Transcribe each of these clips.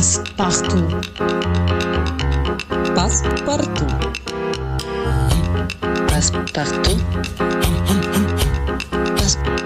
Passe-partout. Passe-partout. Passe-partout. Passe-partout.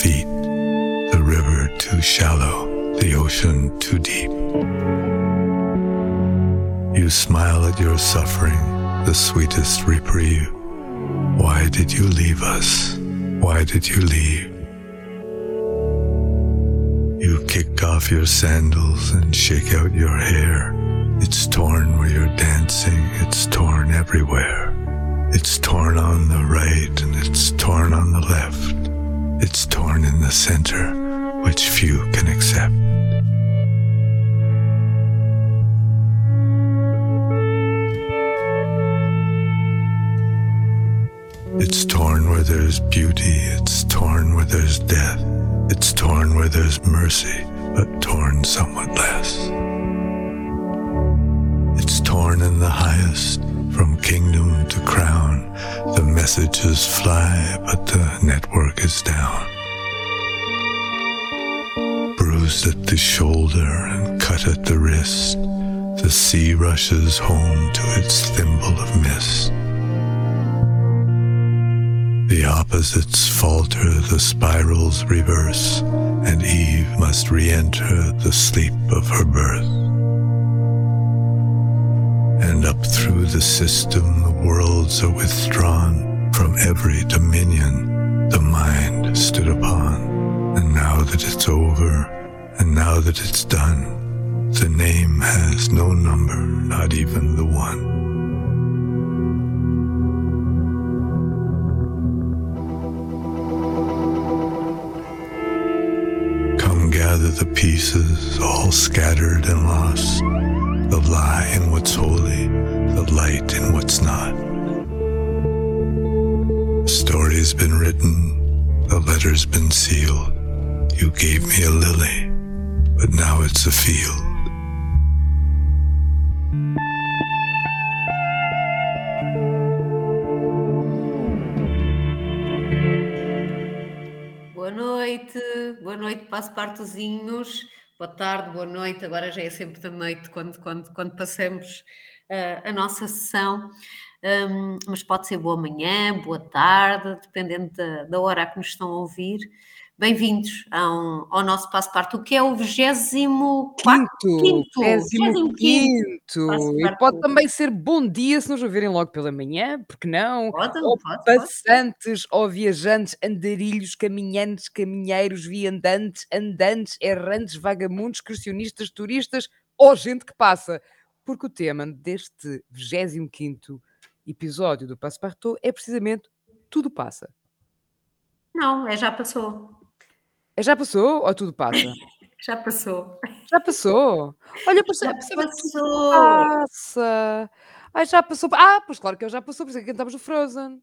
Feet, the river too shallow, the ocean too deep. You smile at your suffering, the sweetest reprieve. Why did you leave us? Why did you leave? You kick off your sandals and shake out your hair. It's torn where you're dancing, it's torn everywhere. It's torn on the right and it's torn on the left. It's torn in the center, which few can accept. It's torn where there's beauty, it's torn where there's death, it's torn where there's mercy, but torn somewhat less. It's torn in the highest, from kingdom to crown. The messages fly, but the network is down. Bruised at the shoulder and cut at the wrist, the sea rushes home to its thimble of mist. The opposites falter, the spirals reverse, and Eve must re enter the sleep of her birth. And up through the system, the worlds are withdrawn from every dominion the mind stood upon. And now that it's over, and now that it's done, the name has no number, not even the one. Come gather the pieces, all scattered and lost. The lie in what's holy, the light in what's not. The story's been written, the letter's been sealed. You gave me a lily, but now it's a field. Boa noite, boa noite, partozinhos. Boa tarde, boa noite. Agora já é sempre da noite quando, quando, quando passamos ah, a nossa sessão. Ahm, mas pode ser boa manhã, boa tarde, dependendo da, da hora que nos estão a ouvir. Bem-vindos ao, ao nosso o que é o 24 Quinto, décimo 25º. quinto. Passo E parte. pode também ser bom dia se nos ouvirem logo pela manhã, porque não? Pode, Ou pode, pode. passantes, ou viajantes, andarilhos, caminhantes, caminheiros, viandantes, andantes, errantes, vagamundos, excursionistas, turistas, ou gente que passa. Porque o tema deste 25º episódio do Passepartout é precisamente Tudo Passa. Não, é já passou. É já passou ou tudo passa? Já passou. Já passou. Olha, Já passou. passa. Ai, já passou. Ah, pois claro que ele já passou, por isso é que cantamos o Frozen.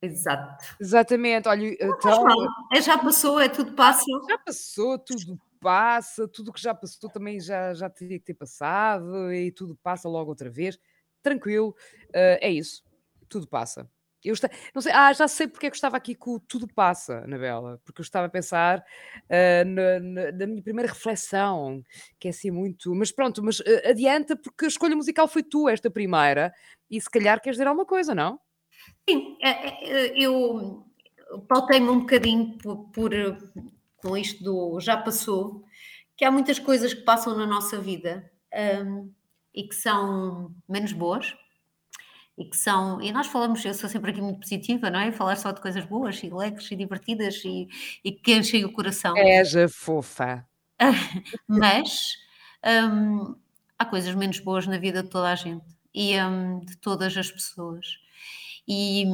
Exato. Exatamente, olha, Não então. É já passou, é tudo passa. já passou, tudo passa, tudo que já passou também já, já teria que ter passado e tudo passa logo outra vez. Tranquilo, eh, é isso, tudo passa. Eu esta- não sei, ah, já sei porque é que eu estava aqui com tudo passa, Anabela, porque eu estava a pensar eh, na, na- na minha primeira reflexão, que é assim muito. Mas pronto, mas eh, adianta, porque a escolha musical foi tu, esta primeira, e se calhar queres dizer alguma coisa, não? Sim, é- é- eu pautei-me um bocadinho por, por, com isto do já passou, que há muitas coisas que passam na nossa vida hum, e que são menos boas e que são, e nós falamos, eu sou sempre aqui muito positiva, não é? Falar só de coisas boas e alegres e divertidas e, e que enchem o coração. És a fofa. Mas hum, há coisas menos boas na vida de toda a gente e hum, de todas as pessoas. E,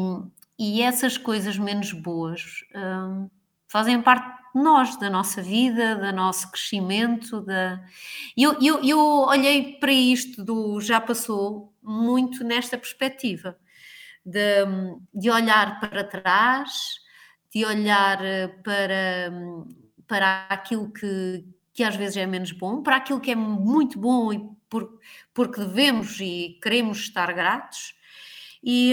e essas coisas menos boas hum, fazem parte de nós, da nossa vida, do nosso crescimento. Da... Eu, eu, eu olhei para isto do já passou muito nesta perspectiva de, de olhar para trás, de olhar eh, para, para aquilo que, que às vezes é menos bom, para aquilo que é muito bom e por, porque devemos e queremos estar gratos, e,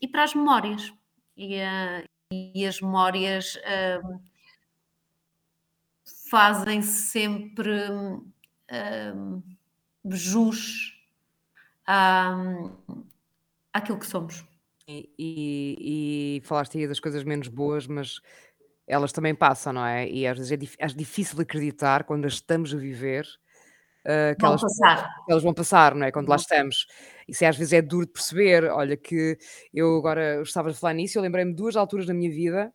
e para as memórias. E, uh, e as memórias uh, fazem sempre uh, jus àquilo que somos. E, e, e falaste aí das coisas menos boas, mas elas também passam, não é? E às vezes é, dif é difícil acreditar quando as estamos a viver uh, que, vão elas, que elas vão passar, não é? Quando lá estamos. Isso é, às vezes é duro de perceber. Olha, que eu agora estava a falar nisso, eu lembrei-me de duas alturas da minha vida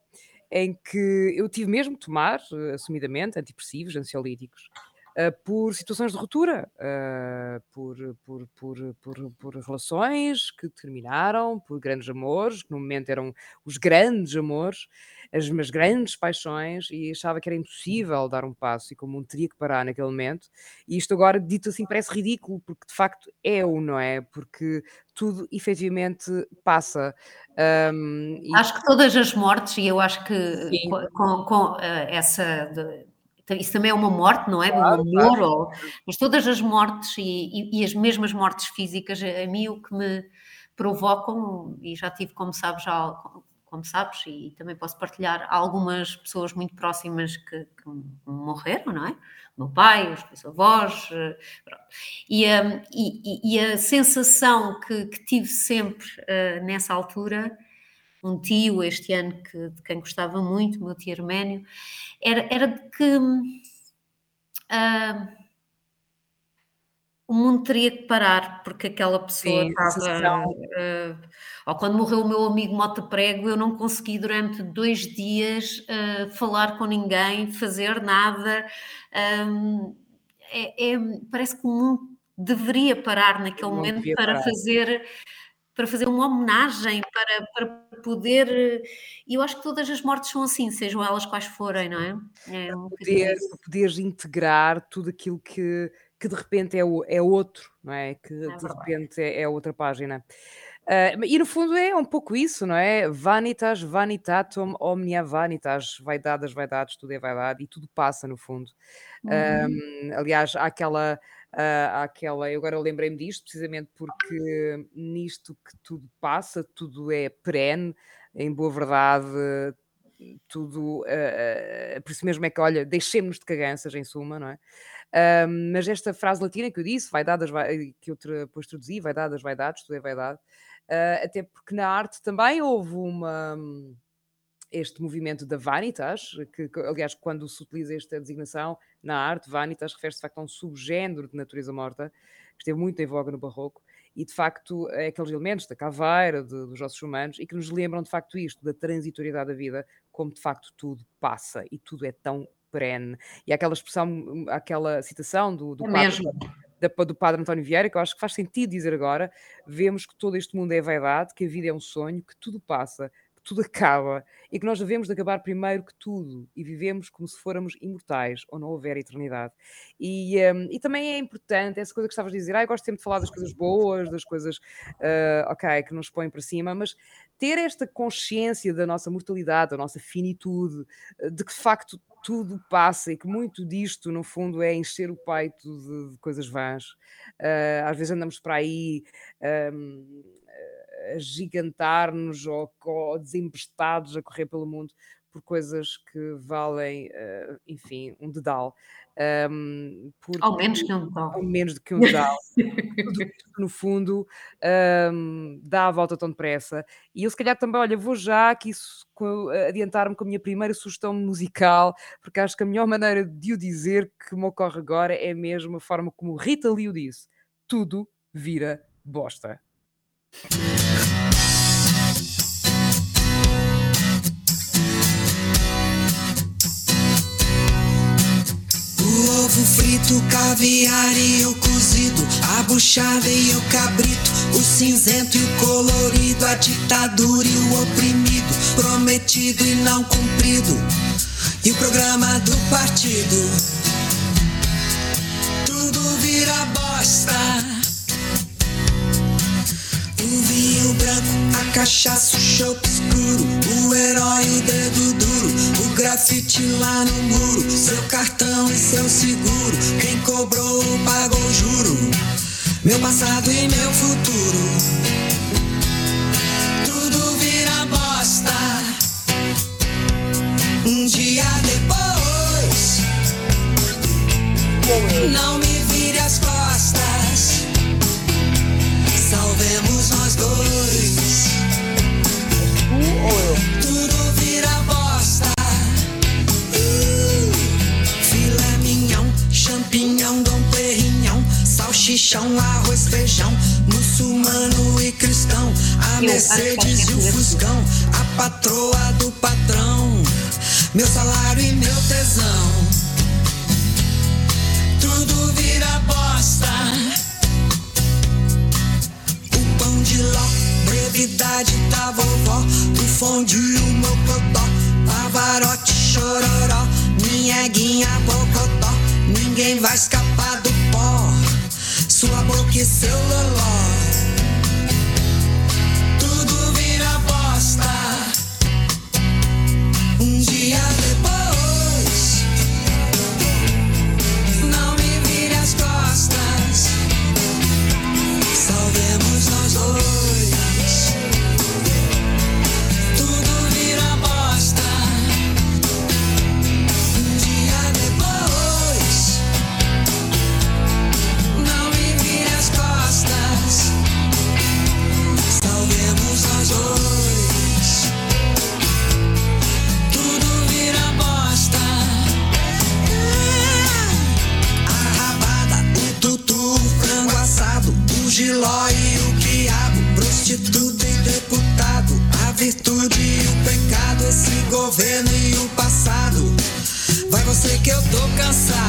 em que eu tive mesmo que tomar, uh, assumidamente, antidepressivos, ansiolíticos. Uh, por situações de ruptura, uh, por, por, por, por, por relações que terminaram, por grandes amores, que no momento eram os grandes amores, as minhas grandes paixões, e achava que era impossível dar um passo e como um teria que parar naquele momento. E isto agora, dito assim, parece ridículo, porque de facto é o, não é? Porque tudo efetivamente passa. Um, e... Acho que todas as mortes, e eu acho que com, com uh, essa. De isso também é uma morte, não é? Claro, um amor, claro. ou, mas todas as mortes e, e, e, as mesmas mortes físicas, a mim o que me provocam, e já tive, como sabes, já, como sabes, e também posso partilhar algumas pessoas muito próximas que, que morreram, não é? O meu pai, os meus avós, eh, e, um, e, e, a sensação que, que tive sempre uh, nessa altura um tio este ano que, de quem gostava muito, meu tio Arménio, era, era de que uh, o mundo teria que parar porque aquela pessoa Sim, estava. Uh, ou quando morreu o meu amigo Mota Prego, eu não consegui durante dois dias uh, falar com ninguém, fazer nada. Um, é, é, parece que o mundo deveria parar naquele momento para parar. fazer para fazer uma homenagem, para, para poder. E eu acho que todas as mortes são assim, sejam elas quais forem, não é? é um poder, poderes integrar tudo aquilo que, que de repente é, é outro, não é? Que é de repente é, é, outra página. Uh, e no fundo é um pouco isso, não é? Vanitas, vanitatum, omnia vanitas, vaidade das vaidades, tudo é vaidade e tudo passa no fundo. Uhum. Um, aliás, há aquela uh, àquela. Eu agora lembrei-me disto precisamente porque nisto que tudo passa, tudo é perene, em boa verdade, tudo. Uh, por isso mesmo é que, olha, deixemos de caganças, em suma, não é? Uh, mas esta frase latina que eu disse, vaidade, vai, que eu depois traduzi, vaidade das vaidades, tudo é vaidade, até porque na arte também houve uma este movimento da Vanitas, que, que, aliás, quando se utiliza esta designação na arte, Vanitas refere-se de facto a um subgénero de natureza morta, que esteve muito em voga no Barroco, e de facto é aqueles elementos da caveira, de, dos ossos humanos, e que nos lembram de facto isto, da transitoriedade da vida, como de facto tudo passa e tudo é tão E aquela expressão, aquela citação do, do, é padre, da, do padre António Vieira, que eu acho que faz sentido dizer agora, vemos que todo este mundo é vaidade, que a vida é um sonho, que tudo passa, tudo acaba e que nós devemos de acabar primeiro que tudo e vivemos como se fôramos imortais ou não houver eternidade. E, um, e também é importante essa coisa que estavas a dizer, ah, eu gosto sempre de falar das coisas boas, das coisas, uh, ok, que nos põem para cima, mas ter esta consciência da nossa mortalidade, da nossa finitude, ah, de que de facto tudo passa e que muito disto, no fundo, é encher o peito de, de coisas vãs. Uh, às vezes andamos para aí. Um, a gigantar-nos ou, ou desembestados a correr pelo mundo por coisas que valem, uh, enfim, um dedal. Um, porque, ao menos que um dedal. Ao menos do que um dedal. tudo, no fundo, um, dá a volta tão depressa. E eu, se calhar, também, olha, vou já aqui adiantar-me com a minha primeira sugestão musical, porque acho que a melhor maneira de o dizer que me ocorre agora é mesmo a forma como Rita Lee o disse: tudo vira bosta. Ovo frito, caviar e o cozido, a buchada e o cabrito, o cinzento e o colorido, a ditadura e o oprimido, prometido e não cumprido e o programa do partido. Tudo vira bosta. O vinho branco, cachaça, o chope escuro, o herói, o dedo duro, o grafite lá no muro, seu cartão e seu seguro. Quem cobrou pagou juro. Meu passado e meu futuro. Tudo vira bosta. Um dia depois, não me salchichão, arroz, feijão, muçulmano e cristão, a Mercedes e o Fuscão, a patroa do patrão, meu salário e meu tesão. Tudo vira bosta. O pão de ló, brevidade da vovó, o fondue, o mocotó, pavarote, chororó, minha guinha, bocotó, ninguém vai escapar do sua boca e seu loló. A virtude e o pecado, esse governo e o passado. Vai você que eu tô cansado.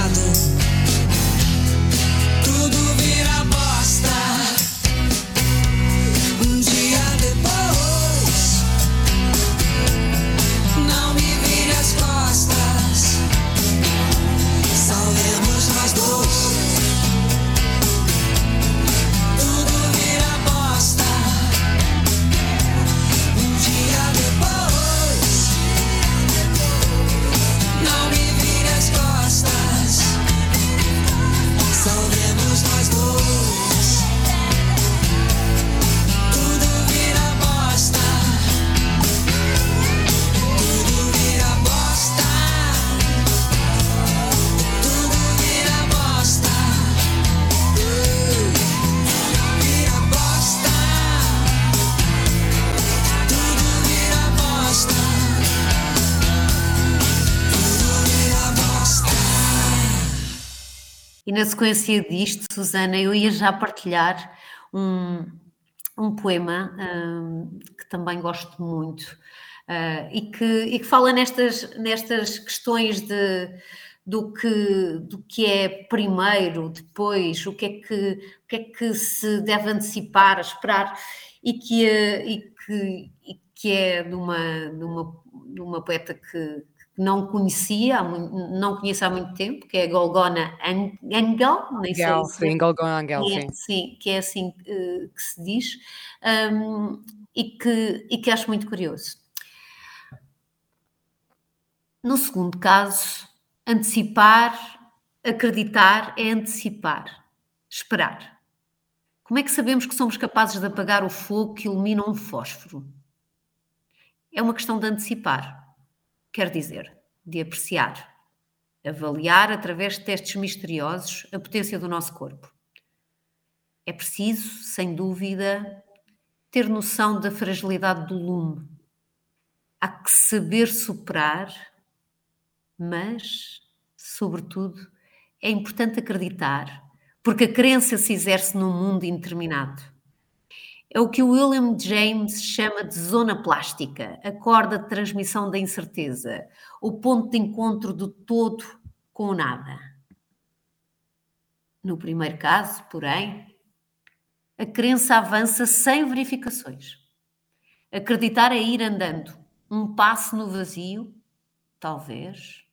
Na sequência disto, Susana, eu ia já partilhar um, um poema hum, que também gosto muito ah, e, que, e que fala nestas, nestas questões de, do, que, do que é primeiro, depois, o que é que, o que, é que se deve antecipar, esperar, e que, e que, e que é de uma, de uma, de uma poeta que, não conhecia, não conheço há muito tempo, que é Golgona Ang- Angel, nem sei Angel, se sim, Galgona Angel, é, sim. sim, que é assim eh, que se diz, hum, e, que, e que acho muito curioso. No segundo caso, antecipar, acreditar é antecipar, esperar. Como é que sabemos que somos capazes de apagar o fogo que ilumina um fósforo? É uma questão de antecipar, quer dizer, de apreciar, avaliar através de testes misteriosos a potência do nosso corpo. É preciso, sem dúvida, ter noção da fragilidade do lume. Há que saber superar, mas, sobretudo, é importante acreditar, porque a crença se exerce num mundo indeterminado. É o que o William James chama de zona plástica, a corda de transmissão da incerteza, o ponto de encontro do todo com o nada. No primeiro caso, porém, a crença avança sem verificações. Acreditar é ir andando, um passo no vazio, talvez,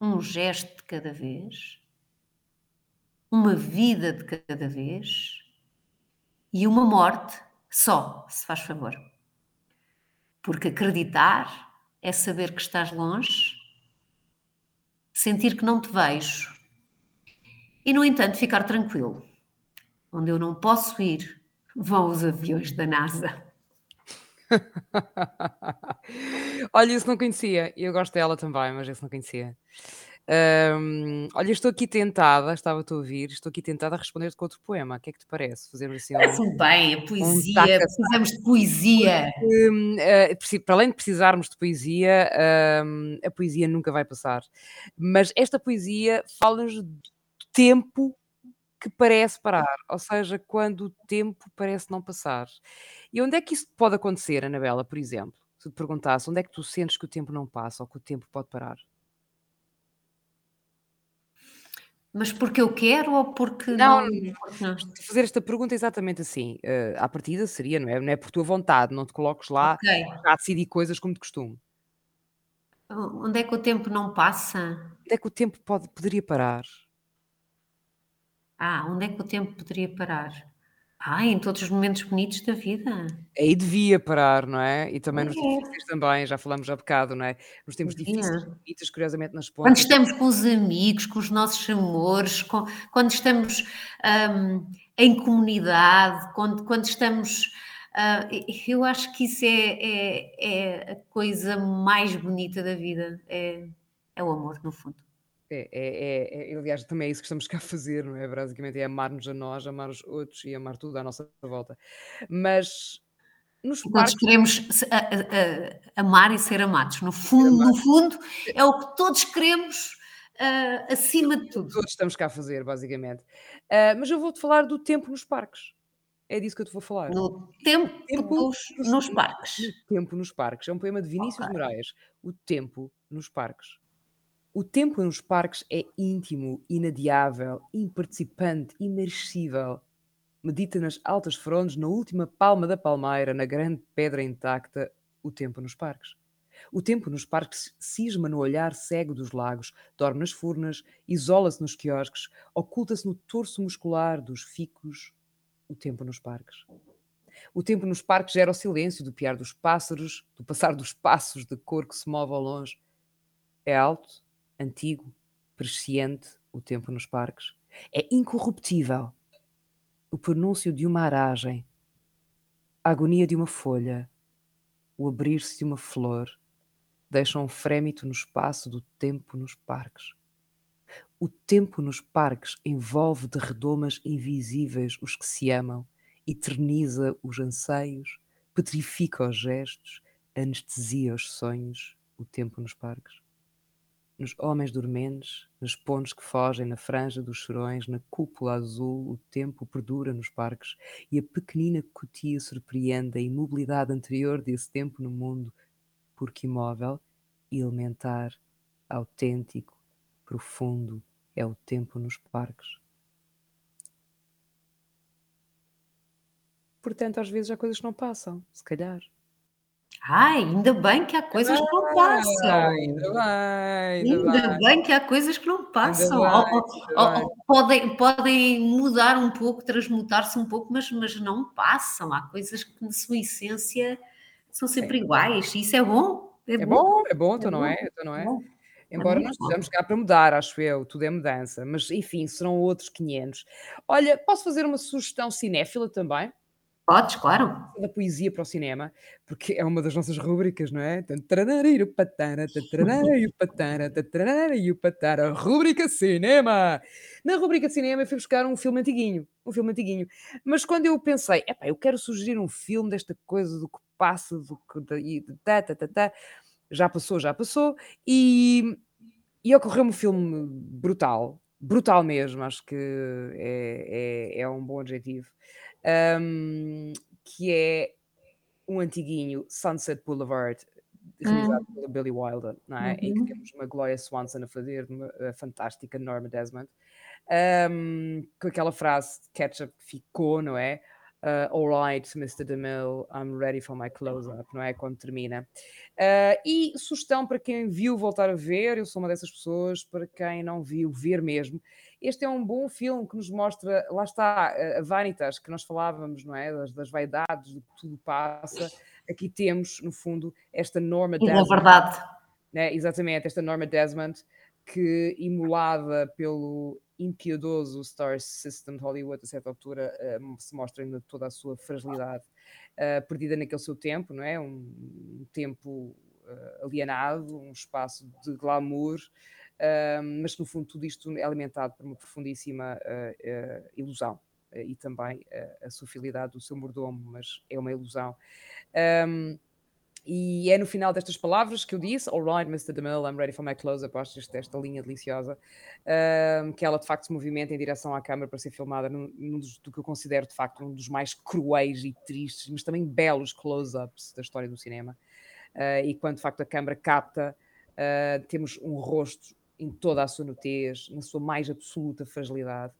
um gesto de cada vez, uma vida de cada vez e uma morte só, se faz favor. Porque acreditar é saber que estás longe, sentir que não te vejo e, no entanto, ficar tranquilo. Onde eu não posso ir, vão os aviões da NASA. Olha, isso não conhecia. Eu gosto dela também, mas esse não conhecia. Hum, olha, estou aqui tentada, estava-te a ouvir, estou aqui tentada a responder-te com outro poema. O que é que te parece? Fazermos assim um, Parece-me bem, a um poesia, taca precisamos de poesia. Eh, preci- para além de precisarmos de poesia, hum, a poesia nunca vai passar. Mas esta poesia fala-nos do tempo que parece parar, ou seja, quando o tempo parece não passar. E onde é que isso pode acontecer, Anabela, por exemplo? Se te perguntasse, onde é que tu sentes que o tempo não passa ou que o tempo pode parar? Mas porque eu quero ou porque Não, não. fazer esta pergunta exatamente assim, eh, à partida seria, não é? Não é por tua vontade, não te coloques lá Ok. já a decidir coisas como de costume. Onde é que o tempo não passa? Onde é que o tempo pode, poderia parar? Ah, onde é que o tempo poderia parar? Ah, em todos os momentos bonitos da vida. Aí devia parar, não é? E também nos É. difíceis também, já falamos há bocado, não é? Nos tempos difíceis, Devia. bonitas, curiosamente, nas Quando pontas. estamos com os amigos, com os nossos amores, com- quando estamos hum, em comunidade, quando, quando estamos. ah, eu acho que isso é, é- é a coisa mais bonita da vida. É, é o amor, no fundo. É, é, é, é- aliás, também é isso que estamos cá a fazer, não é? Basicamente é amar-nos a nós, amar os outros e amar tudo à nossa volta. Mas nos Todos parques, queremos a- a- a- amar e ser amados. No fundo, no fundo, é o que todos queremos ah, acima de tudo. todos estamos cá a fazer, basicamente. Ah, mas eu vou-te falar do tempo nos parques. É disso que eu te vou falar. No tempo Tempo dos, nos parques. O Tempo nos Parques. É um poema de Vinícius Ok. Moraes. O Tempo nos Parques. O tempo nos parques é íntimo, inadiável, imparticipante, imersível. Medita nas altas frondes, na última palma da palmeira, na grande pedra intacta, o tempo nos parques. O tempo nos parques cisma no olhar cego dos lagos, dorme nas furnas, isola-se nos quiosques, oculta-se no torso muscular dos ficos. O tempo nos parques. O tempo nos parques gera o silêncio do piar dos pássaros, do passar dos passos de cor que se move ao longe. É alto, antigo, presciente o tempo nos parques. É incorruptível. O pronúncio de uma aragem, a agonia de uma folha, o abrir-se de uma flor, deixam um frémito no espaço do tempo nos parques. O tempo nos parques envolve de redomas invisíveis os que se amam, eterniza os anseios, petrifica os gestos, anestesia os sonhos, o tempo nos parques. Nos homens dormentes, nas pontes que fogem na franja dos chorões, na cúpula azul, o tempo perdura nos parques e a pequenina cotia surpreende a imobilidade anterior desse tempo no mundo, porque imóvel, elementar, autêntico, profundo é o tempo nos parques. Portanto, às vezes há coisas que não passam, se calhar. Ai, ainda bem que há coisas que não passam. Ainda bem, Ainda bem que há coisas que não passam. Ou- ainda ou- podem, podem mudar um pouco, transmutar-se um pouco, mas, mas não passam. Há coisas que, na sua essência, são sempre iguais. Isso é bom. É, É bom, é bom, então É não bom, é? Então não é? bom. Embora muito nós bom. estejamos cá para mudar, acho eu, tudo é mudança, mas enfim, serão outros 500. Olha, posso fazer uma sugestão cinéfila também? Podes, claro. Da poesia para o cinema, porque é uma das nossas rúbricas, não é? Rúbrica cinema! Na rúbrica de cinema eu fui buscar um filme antiguinho, um filme antiguinho. Mas quando eu pensei, epá, eu quero sugerir um filme desta coisa do que passa, do que... da- e tá, tá, tá, tá, já passou, já passou, e, e ocorreu-me um filme brutal, brutal mesmo, acho que é, é, é um bom adjetivo, ahm, que é um antiguinho Sunset Boulevard, realizado pela Billy Wilder, não é? Em que Uhum. temos uma Gloria Swanson a fazer, uma a fantástica Norma Desmond, ahm, com aquela frase de ketchup ficou, não é? Uh, All right, Mr. DeMille, I'm ready for my close-up, não é? Quando termina. Uh, e sugestão para quem viu voltar a ver, eu sou uma dessas pessoas, para quem não viu, ver mesmo. Este é um bom filme que nos mostra, lá está, a Vanitas, que nós falávamos, não é? Das, das vaidades, do que tudo passa. Aqui temos, no fundo, esta Norma E Desmond. verdade, né, exatamente, esta Norma Desmond, que imolada pelo impiedoso Star System de Hollywood, a certa altura, eh, se mostra ainda toda a sua fragilidade, eh, perdida naquele seu tempo, não é? Um, um tempo eh, alienado, um espaço de glamour, mas que no fundo tudo isto é alimentado por uma profundíssima ilusão. E também a sua fidelidade do seu mordomo, mas é uma ilusão. Um, e é no final destas palavras que eu disse, All right, Mr. DeMille, I'm ready for my close-up, acho esta, linha deliciosa, ahm, que ela de facto se movimenta em direção à câmara para ser filmada num, num dos, do que eu considero de facto um dos mais cruéis e tristes, mas também belos close-ups da história do cinema. Ah, e quando de facto a câmara capta, ah, temos um rosto em toda a sua nudez, na sua mais absoluta fragilidade.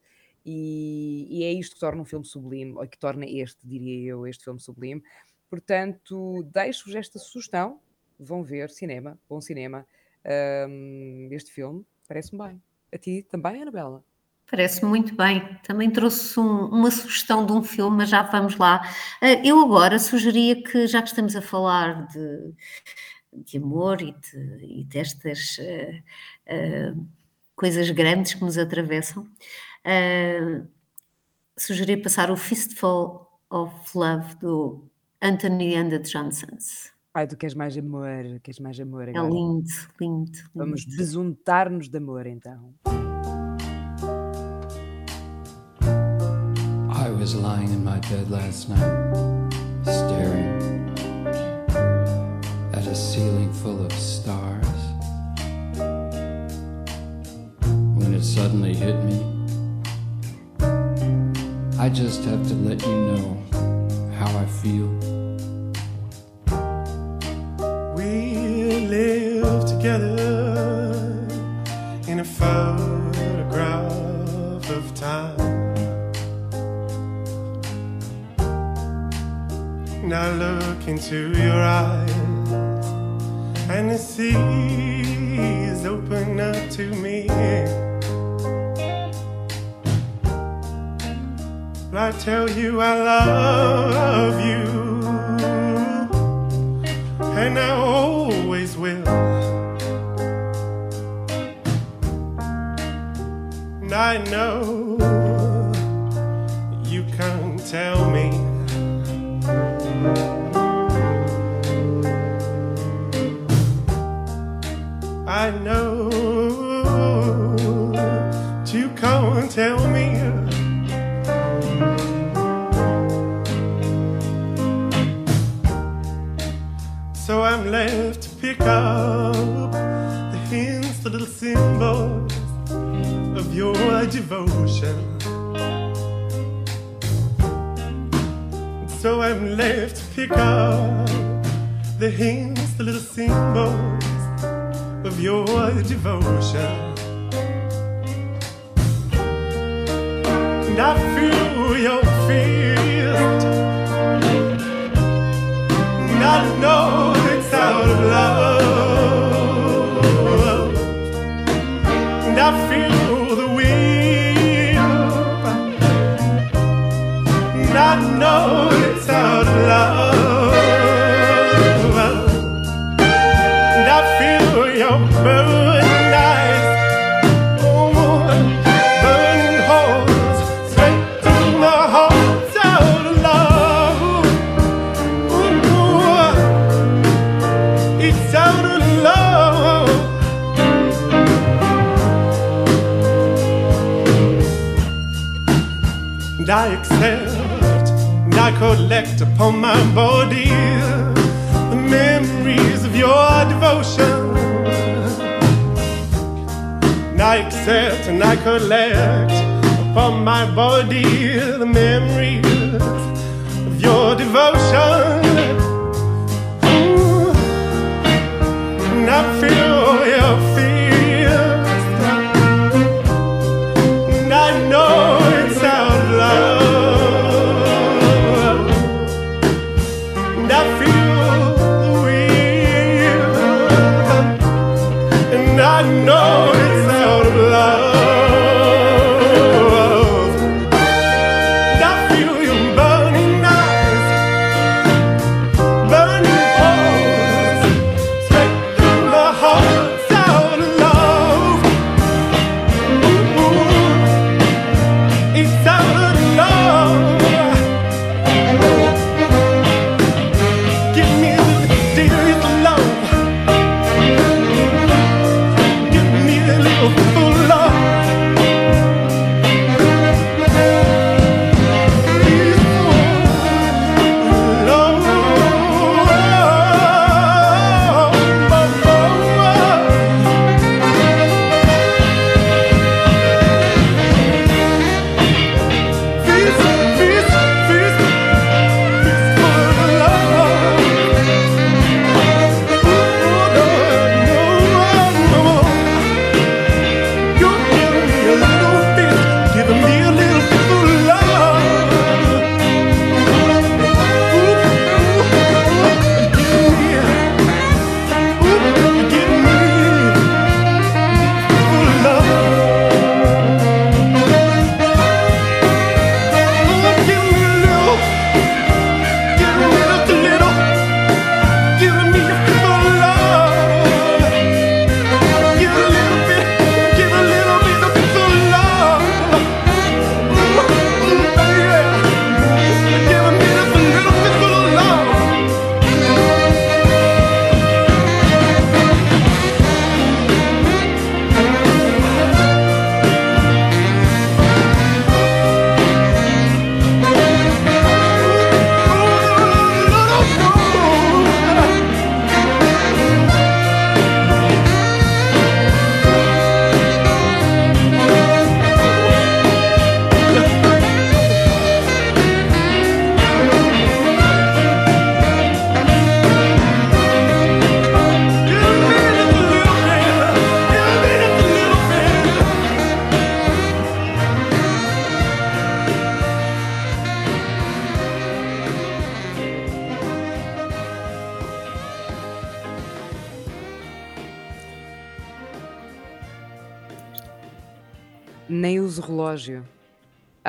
E, e é isto que torna um filme sublime, ou que torna este, diria eu, este filme sublime. Portanto, deixo-vos esta sugestão. Vão ver cinema, bom cinema. Ahm, este filme parece-me bem. A ti também, Anabela? parece muito bem. Também trouxe um- uma sugestão de um filme, mas já vamos lá. Eh, Eu agora sugeria que, já que estamos a falar de, de amor e, de- e destas eh, eh, coisas grandes que nos atravessam, eh, sugeria passar o Fistful of Love do Anthony and the Johnsons. Ai, tu queres mais amor, queres mais amor É agora. lindo, lindo, Vamos lindo. besuntar-nos de amor então. I was lying in my bed last night, staring at a ceiling full of stars. When it suddenly hit me, I just have to let you know how I feel. We live together in a photograph of time. Now look into your eyes, and the seas open up to me. I tell you I love you and I always will. And I know pick up the hints, the little symbols of your devotion. So I'm left to pick up the hints, the little symbols of your devotion. And I feel your fist. Love. And I your collect upon my body the memories of your devotion. And I accept and I collect upon my body the memories of your devotion. Ooh, and I feel your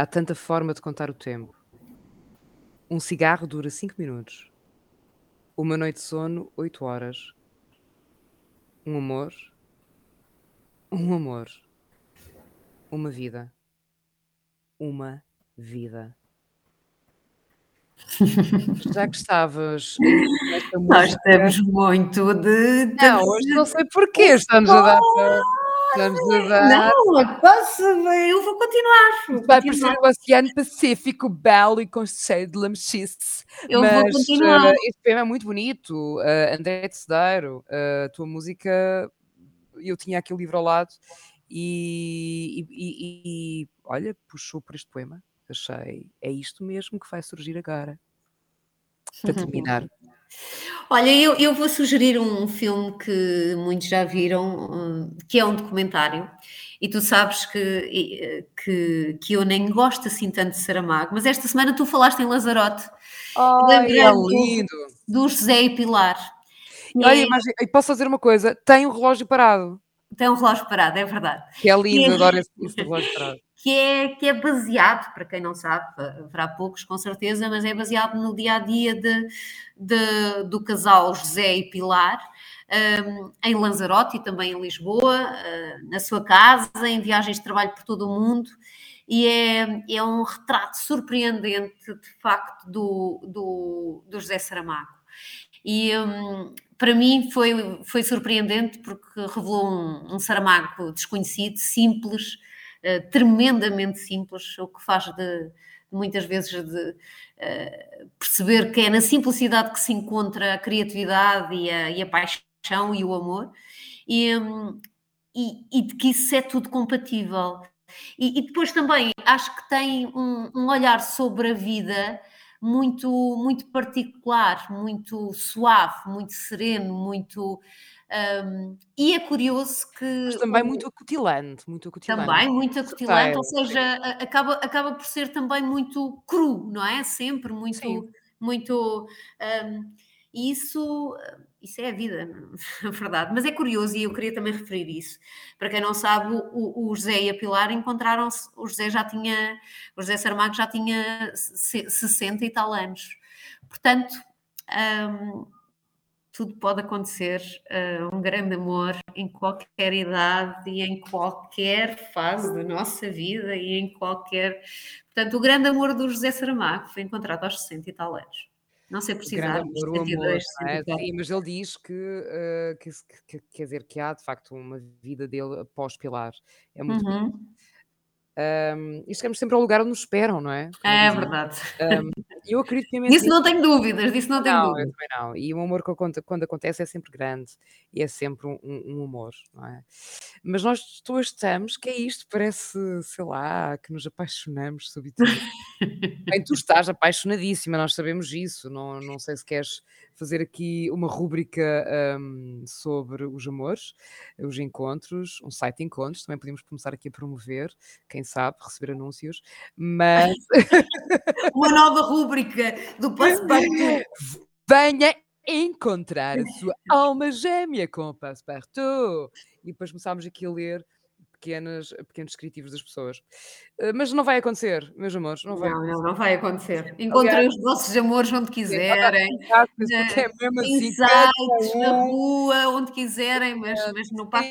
Há tanta forma de contar o tempo. Um cigarro dura 5 minutos. Uma noite de sono, 8 horas. Um amor. Um amor. Uma vida. Uma vida. Já nesta Nós música. temos muito de. Não, hoje não sei porquê. Estamos a dar. Dar. Não, posso, eu vou continuar. Vou Vai continuar. parecer o Oceano Pacífico belo e com cheio de lamechice. Eu vou Mas continuar. eh, este poema é muito bonito. Uh, André de Cedeiro, eh, a tua música, eu tinha aqui o livro ao lado e, e- e- e, olha, puxou por este poema. Achei, é isto mesmo que vai surgir agora. Para terminar. Olha, eu, eu vou sugerir um filme que muitos já viram, hum, que é um documentário, e tu sabes que, e, eh, que, que eu nem gosto assim tanto de Saramago, mas esta semana tu falaste em Lazarote, Ai, é lindo. do José e Pilar. E Olha, é- eu posso fazer uma coisa: tem um relógio parado. tem um relógio parado, é verdade. Que é lindo, E- adoro esse, esse relógio parado. que é, que é baseado, para quem não sabe, haverá poucos com certeza, mas é baseado no dia a dia de, de- do casal José e Pilar, hum, em Lanzarote e também em Lisboa, ah, na sua casa, em viagens de trabalho por todo o mundo. E é, é um retrato surpreendente, de facto, do, do, do José Saramago. E hum, para mim foi, foi surpreendente porque revelou um, um Saramago desconhecido, simples, eh, tremendamente simples, o que faz de muitas vezes de eh, perceber que é na simplicidade que se encontra a criatividade e a, e a paixão e o amor, e, hum, e, e de que isso é tudo compatível. E, e depois também acho que tem um, um olhar sobre a vida muito, muito particular, muito suave, muito sereno, muito. Hum, e é curioso que. Mas também o- muito acutilante, muito acutilante. também muito acutilante, ou seja, acaba, acaba por ser também muito cru, não é? Sempre muito, Sim. muito. e isso, isso é a vida, na verdade. Mas é curioso e eu queria também referir isso. Para quem não sabe, o, o José e a Pilar encontraram-se. O José já tinha, o José Saramago já tinha 60 e tal anos. Portanto, hum, tudo pode acontecer. Uh, um grande amor em qualquer idade e em qualquer fase da nossa vida e em qualquer. Portanto, o grande amor do José Saramago foi encontrado aos 60 e tal anos. Não sei precisar, amor, 72, amor, é? Sim, mas ele diz que, uh, que, que, quer dizer que há de facto uma vida dele após Pilar. É muito uhum. Um, e chegamos sempre ao lugar onde nos esperam, não é? Como é verdade. Um, eu acredito que Disso não tenho dúvidas, disso não tenho não, dúvidas. não. E o amor que quando acontece é sempre grande e é sempre um, um, amor, não é? Mas nós todos estamos, que é isto? Parece, sei lá, que nos apaixonamos subitamente. Bem, tu estás apaixonadíssima, nós sabemos isso. Não, não sei se queres fazer aqui uma rúbrica um, sobre os amores, os encontros, um site de encontros, também podemos começar aqui a promover, quem sabe, receber anúncios, mas... uma nova rúbrica do Passepartout. Venha encontrar a sua alma gêmea com o Passepartout. E depois começámos aqui a ler pequenas, pequenos descritivos das pessoas. Uh, mas não vai acontecer, meus amores. Não, vai não, não, não vai acontecer. Encontrem os vossos amores onde quiserem. É mesmo assim, sites, na rua, onde quiserem, mas, mas no passo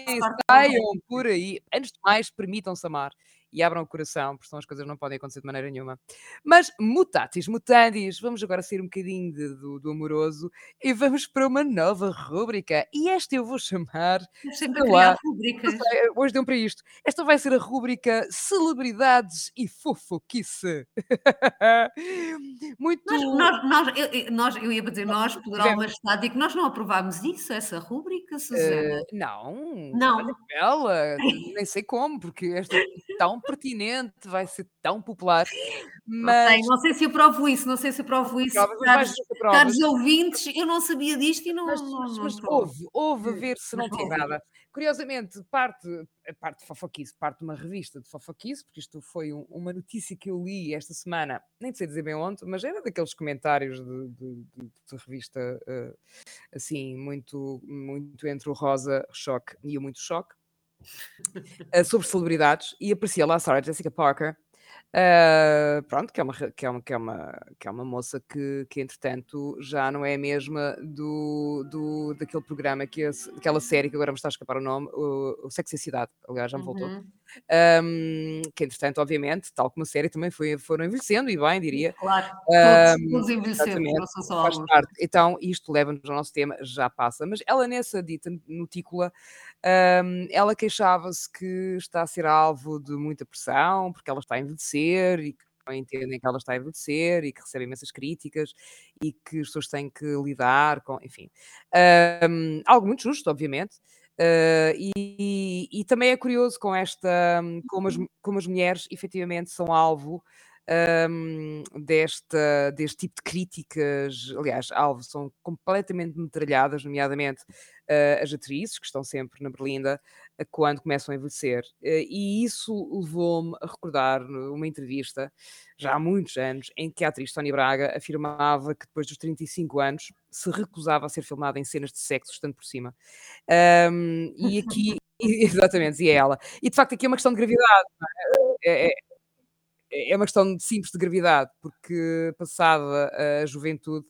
Saiam por aí. Antes de mais, permitam-se amar e abram o coração, porque senão as coisas não podem acontecer de maneira nenhuma. Mas mutatis mutandis, vamos agora sair um bocadinho de, do, do, amoroso e vamos para uma nova rúbrica. E esta eu vou chamar. Sempre lá, rubricas. Hoje deu para isto. Esta vai ser a rúbrica Celebridades e Fofoquice. Muito. Nós, nós, nós, eu, nós, eu ia dizer nós, poderá uma estática, nós não aprovámos isso, essa rúbrica, Susana? Uh, não. Não. Ela, nem sei como, porque esta é tão pertinente, vai ser tão popular. Mas... Não, sei, não sei se eu provo isso, não sei se eu provo isso. Caros, caros ouvintes, eu não sabia disto e não. Mas, não, mas, mas houve, houve a ver se não te agrada. Curiosamente, parte, parte de fofoquice, parte de uma revista de fofoquice, porque isto foi um, uma notícia que eu li esta semana, nem sei dizer bem onde, mas era daqueles comentários de, de, de, de revista uh, assim, muito, muito entre o rosa choque e o muito choque. Eh, sobre celebridades e aparecia lá a Sarah Jessica Parker. Uh, pronto, que é, uma, que, é uma, que, é uma, que é uma moça que, que entretanto já não é a mesma do, do, daquele programa, que é, daquela série que agora me está a escapar o nome, o, o Sexy Cidade, aliás, já me voltou. Uhum. Um, que entretanto, obviamente, tal como a série, também foi, foram envelhecendo e bem, diria. Claro, todos, um, todos envelhecendo, não são só faz parte. Então, isto leva-nos ao nosso tema, já passa. Mas ela, nessa dita notícula, um, ela queixava-se que está a ser alvo de muita pressão, porque ela está a envelhecer e que entendem que ela está a envelhecer e que recebe imensas críticas e que as pessoas têm que lidar com, enfim. Um, algo muito justo, obviamente. Uh, e, e, também é curioso com esta, como as, como as mulheres efetivamente são alvo um, desta, deste tipo de críticas, aliás, alvo, são completamente metralhadas, nomeadamente uh, as atrizes, que estão sempre na berlinda, quando começam a envelhecer. Uh, e isso levou-me a recordar uma entrevista, já há muitos anos, em que a atriz Tony Braga afirmava que depois dos 35 anos se recusava a ser filmada em cenas de sexo, estando por cima. Um, e aqui, exatamente, dizia ela. E de facto aqui é uma questão de gravidade. É? É, é, é uma questão simples de gravidade, porque passada a juventude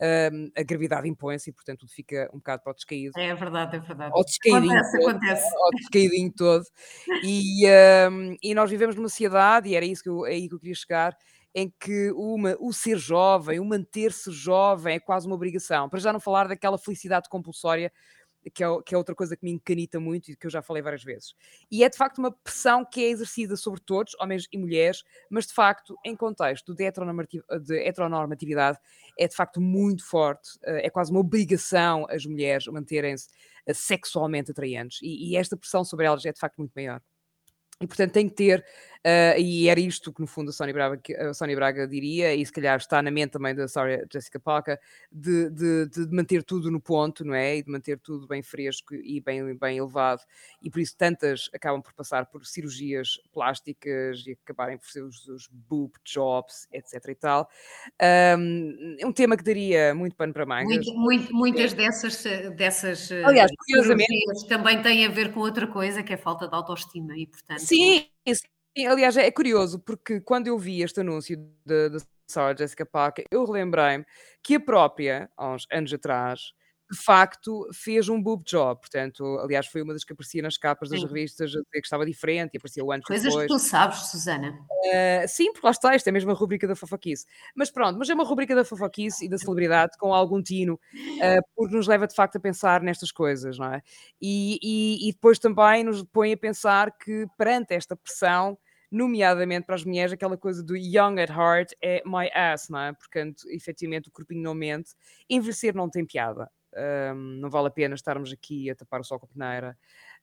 um, a gravidade impõe-se e, portanto, tudo fica um bocado para o descaído. É verdade, é verdade. Ao descaídinho acontece, todo, acontece. Ao descaídinho todo. E, um, e nós vivemos numa sociedade, e era isso que eu, é aí que eu queria chegar, em que uma, o ser jovem, o manter-se jovem é quase uma obrigação. Para já não falar daquela felicidade compulsória que é, que é outra coisa que me encanita muito e que eu já falei várias vezes. E é de facto uma pressão que é exercida sobre todos, homens e mulheres, mas de facto, em contexto de, de heteronormatividade, é de facto muito forte, eh, é quase uma obrigação as mulheres manterem-se eh, sexualmente atraentes, e, e esta pressão sobre elas é de facto muito maior. E, portanto, tem que ter Uh, e era isto que, no fundo, a Sónia Braga, a Sónia Braga diria, e se calhar está na mente também da Sarah Jessica Parker, de, de, de, manter tudo no ponto, não é? E de manter tudo bem fresco e bem, bem elevado. E por isso tantas acabam por passar por cirurgias plásticas e acabarem por ser os, os boob jobs, etc. e tal. Um, é um tema que daria muito pano para mangas. Muito, muito, muitas dessas, dessas Aliás, curiosamente, também têm a ver com outra coisa, que é a falta de autoestima. E, portanto, sim, sim Sim, aliás, é curioso, porque quando eu vi este anúncio da Sarah Jessica Parker, eu relembrei-me que a própria, há uns anos atrás, de facto fez um boob job, portanto, aliás, foi uma das que aparecia nas capas das Sim. revistas a dizer que estava diferente e aparecia o ano Coisas depois. que tu sabes, Susana. Uh, sim, porque lá está, isto é mesmo a rubrica da fofoquice. Mas pronto, mas é uma rubrica da fofoquice e da celebridade com algum tino, uh, porque nos leva de facto a pensar nestas coisas, não é? E, e, e depois também nos põe a pensar que perante esta pressão nomeadamente para as mulheres, aquela coisa do young at heart é my ass, não é? Portanto, efetivamente, o corpinho não mente. Envelhecer não tem piada. Um, não vale a pena estarmos aqui a tapar o sol com a peneira.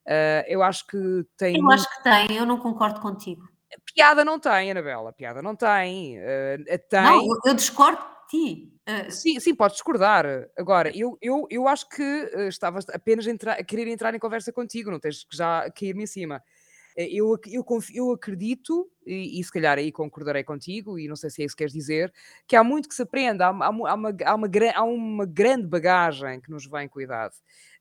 Uh, eu acho que tem. Eu acho que tem, eu não concordo contigo. Piada não tem, Anabela, piada não tem. Uh, tem... Não, eu discordo de ti. Uh... Sim, sim, podes discordar. Agora, eu, eu, eu acho que estavas apenas a, entrar, a querer entrar em conversa contigo, não tens que já cair-me em cima. Eh, eu, eu, eu acredito, e, e, se calhar aí concordarei contigo, e não sei se é isso que queres dizer, que há muito que se aprende, há, há, há, uma, há, uma, há uma grande bagagem que nos vem cuidado,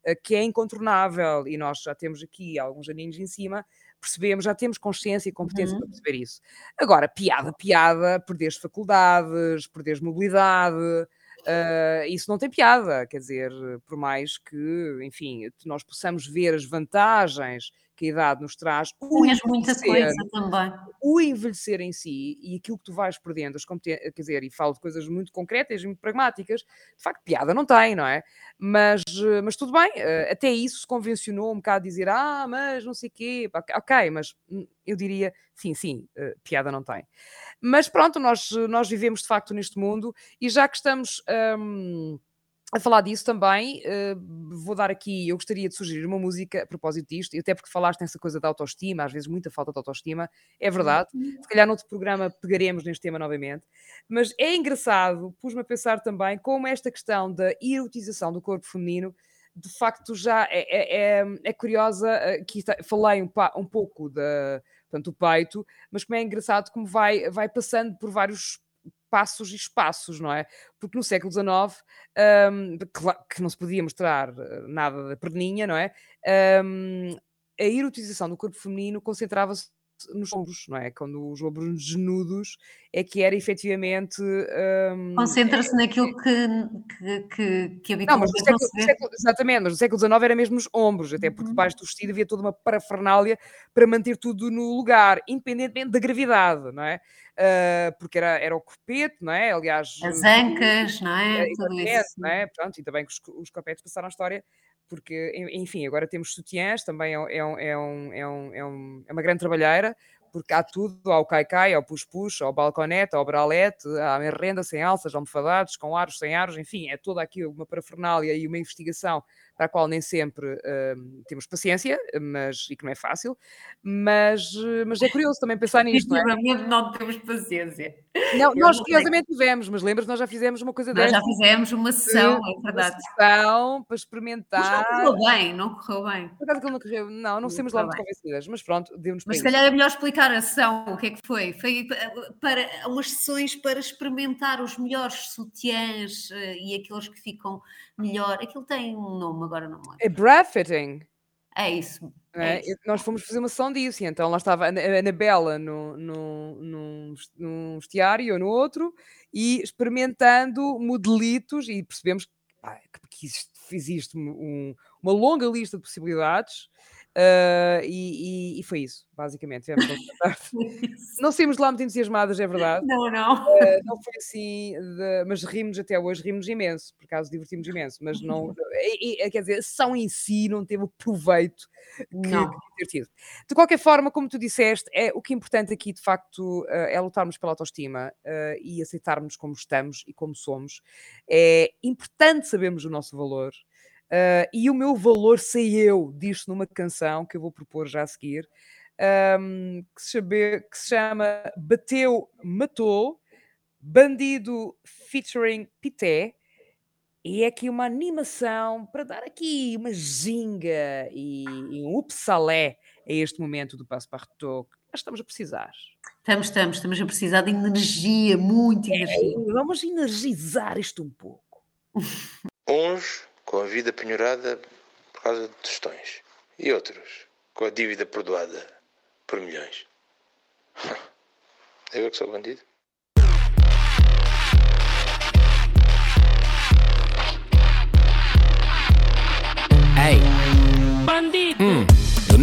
eh, que é incontornável, e nós já temos aqui alguns aninhos em cima, percebemos, já temos consciência e competência uhum. para perceber isso. Agora, piada, piada, perderes faculdades, perderes mobilidade, Uh, isso não tem piada, quer dizer, por mais que, enfim, nós possamos ver as vantagens que a idade nos traz. O muita coisa também. O envelhecer em si e aquilo que tu vais perdendo, as quer dizer, e falo de coisas muito concretas e muito pragmáticas, de facto, piada não tem, não é? Mas, mas tudo bem, eh, até isso se convencionou um bocado dizer, ah, mas não sei o quê, ok, mas hum, eu diria, sim, sim, eh, piada não tem. Mas pronto, nós, nós vivemos de facto neste mundo e já que estamos. Hum, a falar disso também, uh, vou dar aqui, eu gostaria de sugerir uma música a propósito disto, e até porque falaste nessa coisa da autoestima, às vezes muita falta de autoestima, é verdade, uhum. se calhar noutro programa pegaremos neste tema novamente, mas é engraçado, pus-me a pensar também como esta questão da erotização do corpo feminino, de facto já é, é, é, é curiosa, aqui está, falei um, um pouco da, portanto, do peito, mas como é engraçado como vai, vai passando por vários passos e espaços, não é? Porque no século XIX, um, que não se podia mostrar eh, nada da perninha, não é? Um, a erotização do corpo feminino concentrava-se nos ombros, não é? Quando os ombros genudos é que era efetivamente. Um, Concentra-se é, naquilo que, que, que, que habitualmente não, mas século, século, Exatamente, mas no século XIX era mesmo os ombros, até porque uhum. debaixo do vestido havia toda uma parafernália para manter tudo no lugar, independentemente da gravidade, não é? Uh, porque era, era o corpete, não é? Aliás. As ancas, não é? Tudo isso. Não é? E também que os, os copetes passaram a história porque, enfim, agora temos sutiãs, também é, é, um, é, um, é, um, é, uma grande trabalheira, porque há tudo, há o cai-cai, ao pus-pus, ao balconete, ao bralete, há renda sem alças, almofadados, com aros, sem aros, enfim, é toda aqui uma parafernália e uma investigação para a qual nem sempre uh, temos paciência, mas, e que não é fácil, mas, mas é curioso também pensar nisto, não é? não temos paciência. Não, nós curiosamente tivemos, mas lembras, nós já fizemos uma coisa dessa. Nós já fizemos uma sessão, é verdade. Uma sessão para experimentar. Mas não correu bem, não correu bem. Por acaso que não correu, não, não somos lá muito convencidas, mas pronto, deu-nos Mas se calhar é melhor explicar a sessão, o que é que foi? Foi para umas sessões para experimentar os melhores sutiãs eh, e aqueles que ficam melhor. Aquilo tem um nome, agora não é? É breath fitting. É isso. É, é isso. Nós fomos fazer uma sessão disso, e então lá estava a Anabela no, no, num, num vestiário ou no outro, e experimentando modelitos, e percebemos pá, que existe um, uma longa lista de possibilidades, Uh, e, e, e, foi isso, basicamente. não saímos lá muito entusiasmadas, é verdade. Não, não. Uh, não foi assim, de, mas rimos até hoje, rimos imenso, por acaso divertimos imenso, mas não, e, quer dizer, a sessão em si não teve o proveito que, não. que ter tido. De qualquer forma, como tu disseste, é, o que é importante aqui, de facto, uh, é lutarmos pela autoestima e aceitarmos como estamos e como somos. É importante sabermos o nosso valor. Uh, e o meu valor sei eu, disto numa canção que eu vou propor já a seguir. ahm, que, se chama, que se chama Bateu, Matou, Bandido featuring Pité. E é aqui uma animação para dar aqui uma ginga e, e um upsalé a este momento do Passepartout que nós estamos a precisar. Estamos, estamos, estamos a precisar de energia, muita energia. É, vamos energizar isto um pouco. Uns com a vida penhorada por causa de tostões e outros com a dívida perdoada por milhões. Eu é que sou bandido?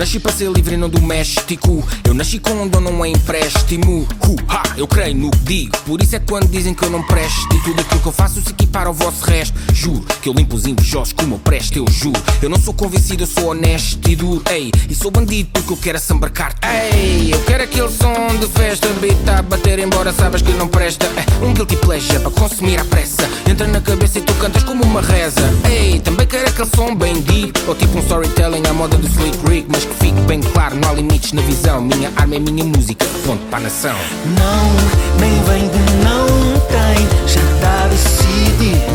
Nasci para ser livre e não doméstico. Eu nasci com um dono, não é empréstimo. Hu, ha, eu creio no que digo. Por isso é quando dizem que eu não presto. E tudo aquilo que eu faço se equipara ao vosso resto. Juro que eu limpo os invejosos como eu presto, eu juro. Eu não sou convencido, eu sou honesto e duro. Ei, e sou bandido porque eu quero assambarcar. Ei, eu quero aquele som de festa. Beat a bater, embora sabes que não presta. É um guilty pleasure para consumir à pressa. Entra na cabeça e tu cantas como uma reza. Ei, também quero aquele som bem deep. Ou tipo um storytelling à moda do Slick Rick. Mas fique bem claro, não há limites na visão. Minha arma é minha música, ponto para a nação. Não, nem vem de não tem, já tá decidido.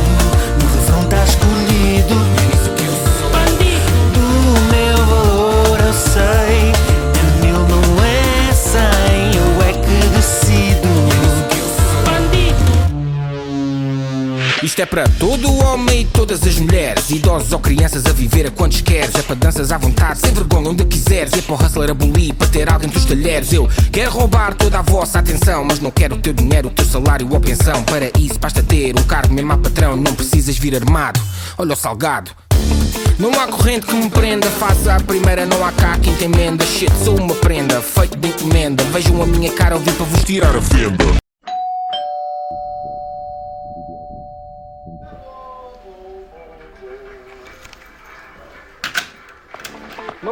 No refrão tá escolhido. Do meu valor eu sei, Isto é para todo o homem e todas as mulheres Idosos ou crianças a viver a quantos queres. É para danças à vontade, sem vergonha onde quiseres. É para o hustler abolir, para ter alguém dos talheres. Eu quero roubar toda a vossa atenção Mas não quero o teu dinheiro, o teu salário ou pensão. Para isso basta ter um cargo mesmo a patrão. Não precisas vir armado, olha o salgado. Não há corrente que me prenda, faça a primeira, não há cá quem tem emenda. Shit, sou uma prenda, feito de encomenda. Vejam a minha cara, eu vim para vos tirar a fenda.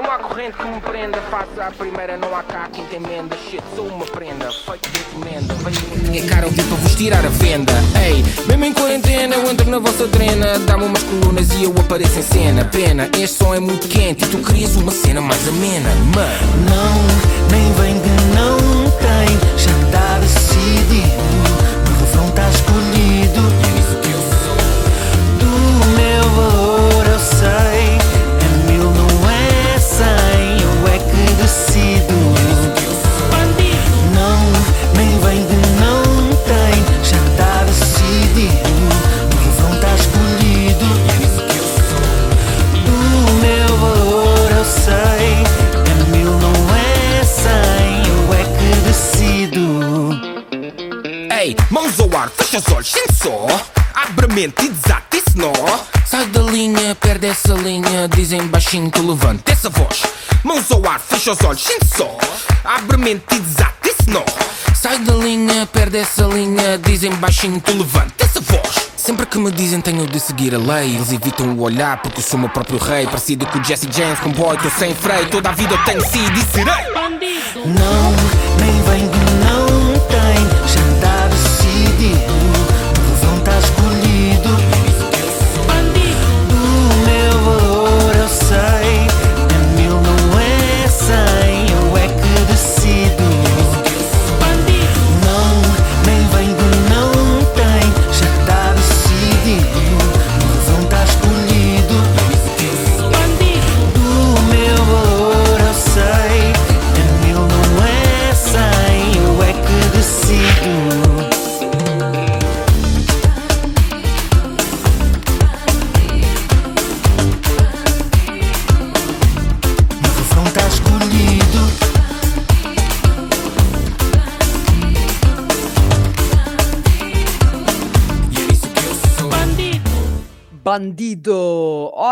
Não há corrente que me prenda, faça a primeira, não há cá quem tem emenda. Shit, sou uma prenda, feito de encomenda. Cara, eu vim para vos tirar a venda. Ei, mesmo em quarentena, eu entro na vossa trena. Dá-me umas colunas e eu apareço em cena. Pena, este som é muito quente e tu querias uma cena mais amena. Mano. Não, nem vem de não tem, já tá decidido. No refrão tá escolhido. Do meu valor eu sei, fecha os olhos, sente só. Abre a mente e desata esse nó. Sai da linha, perde essa linha. Dizem baixinho, tu levanta essa voz. Mãos ao ar, fecha os olhos, sente só. Abre a mente e desata esse nó. Sai da linha, perde essa linha. Dizem baixinho, tu levanta essa voz. Sempre que me dizem tenho de seguir a lei, eles evitam o olhar porque eu sou meu próprio rei. Parecido com Jesse James, com boy, tô sem freio. Toda a vida eu tenho sido e serei. Não, nem vem não tem, já tá decidido.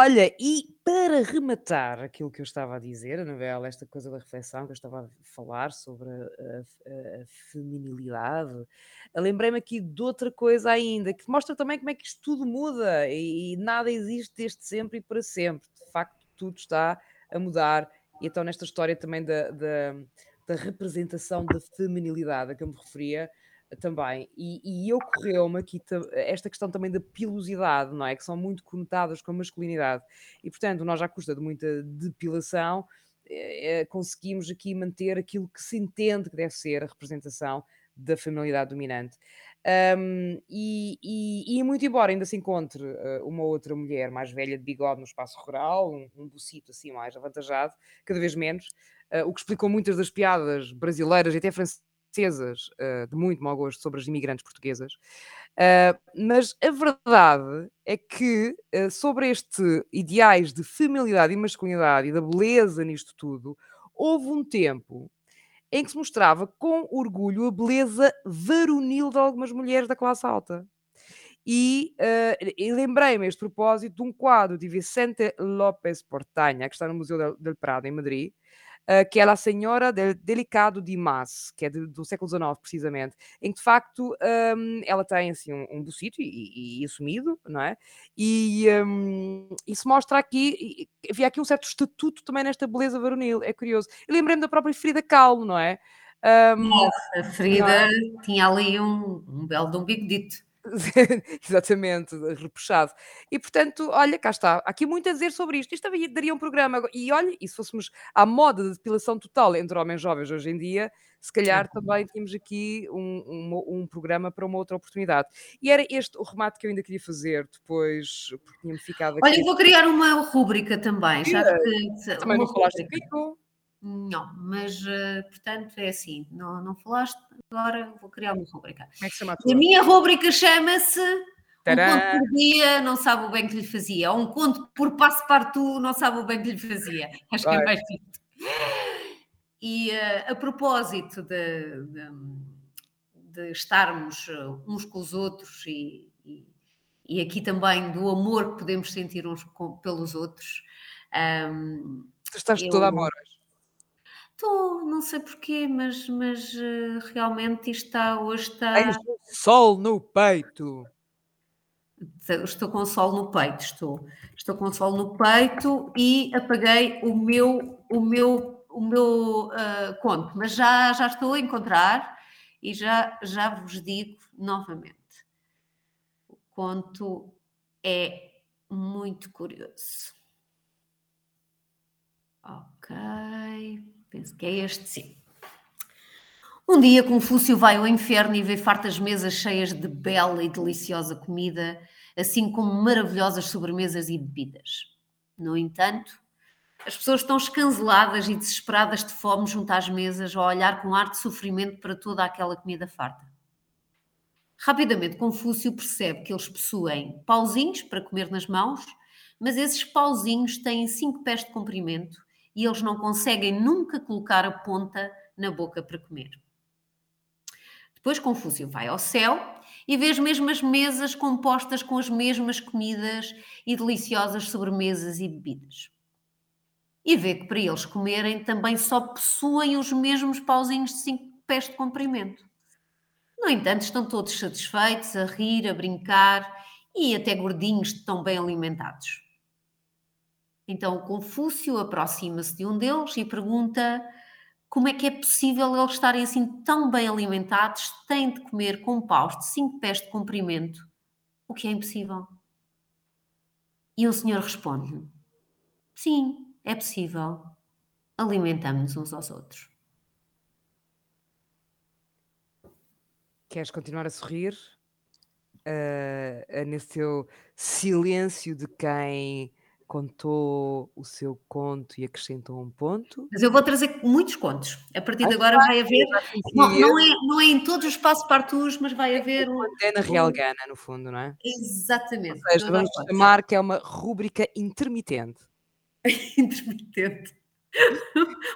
Olha, e para rematar aquilo que eu estava a dizer, a novela, esta coisa da reflexão que eu estava a falar sobre a, a- a feminilidade, lembrei-me aqui de outra coisa ainda, que mostra também como é que isto tudo muda e, e nada existe desde sempre e para sempre. De facto, tudo está a mudar. E então, nesta história também da, da, da representação da feminilidade a que eu me referia, também, e, e ocorreu-me aqui ta- esta questão também da pilosidade, não é? Que são muito conotadas com a masculinidade, e portanto, nós, à custa de muita depilação, eh, conseguimos aqui manter aquilo que se entende que deve ser a representação da familiaridade dominante. Um, e, e, e, muito embora ainda se encontre uh, uma outra mulher mais velha de bigode no espaço rural, um, um bocito assim mais avantajado, cada vez menos, uh, o que explicou muitas das piadas brasileiras e até francesas uh, de muito mau gosto sobre as imigrantes portuguesas. mas a verdade é que sobre este ideais de feminilidade e masculinidade e da beleza nisto tudo, houve um tempo em que se mostrava com orgulho a beleza varonil de algumas mulheres da classe alta. E, uh, lembrei-me a este propósito de um quadro de Vicente López Portanha, que está no Museu del Prado, em Madrid, uh, que é a Senhora del Delicado de Mas, que é de, do século XIX, precisamente, em que de facto um, ela tem assim um, um bocito e, e, e, assumido, não é? E um, isso mostra aqui, havia aqui um certo estatuto também nesta beleza varonil, é curioso. E lembrei-me da própria Frida Kahlo, não é? Um, Nossa, a Frida é? tinha ali um, um belo de um bigodito. Exatamente, repuxado. E portanto, olha, cá está. Há aqui muito a dizer sobre isto. Isto daria um programa. E olha, e se fôssemos à moda de depilação total entre homens jovens hoje em dia, se calhar também tínhamos aqui um, um, um, programa para uma outra oportunidade. E era este o remate que eu ainda queria fazer depois, porque tinha-me ficado aqui. Olha, eu vou criar uma rúbrica também. Já que, também não falaste comigo. Não, mas uh, portanto é assim, não, não falaste, agora vou criar uma rubrica. Como é que chama a tua? A minha rubrica chama-se Um conto por dia, não sabe o bem que lhe fazia. Um conto por passo partout, não sabe o bem que lhe fazia. Acho Vai. que é mais dito. E uh, a propósito de, de, de, estarmos eh, uns com os outros e, e, e, aqui também do amor que podemos sentir uns com, pelos outros. Um, ehm, tu estás eu, toda amor hoje. Estou, não sei porquê, mas, mas uh, realmente isto está hoje está. Tens sol no peito. Estou com sol no peito, estou. Estou com sol no peito e apaguei o meu, o meu, o meu uh, conto, mas já, já estou a encontrar e já, já vos digo novamente. O conto é muito curioso. Ok. Penso que é este, sim. Um dia Confúcio vai ao inferno e vê fartas mesas cheias de bela e deliciosa comida, assim como maravilhosas sobremesas e bebidas. No entanto, as pessoas estão escanceladas e desesperadas de fome junto às mesas, a olhar com ar de sofrimento para toda aquela comida farta. Rapidamente, Confúcio percebe que eles possuem pauzinhos para comer nas mãos, mas esses pauzinhos têm cinco pés de comprimento e eles não conseguem nunca colocar a ponta na boca para comer. Depois Confúcio vai ao céu e vê as mesmas mesas compostas com as mesmas comidas e deliciosas sobremesas e bebidas. E vê que para eles comerem também só possuem os mesmos pauzinhos de cinco pés de comprimento. No entanto, estão todos satisfeitos, a rir, a brincar e até gordinhos de tão bem alimentados. Então Confúcio aproxima-se de um deles e pergunta como é que é possível eles estarem assim tão bem alimentados, têm de comer com paus de cinco pés de comprimento, o que é impossível. E o senhor responde-lhe: Sim, é possível. Alimentamos-nos uns aos outros. Queres continuar a sorrir? Uh, nesse teu silêncio de quem contou o seu conto e acrescentou um ponto. Mas eu vou trazer muitos contos. A partir de agora vai haver. Não, não, é, não é em todos os partus, mas vai haver um. É na Real Gana, no fundo, não é? Exatamente. Ou seja, vamos chamar que é uma rúbrica intermitente. intermitente.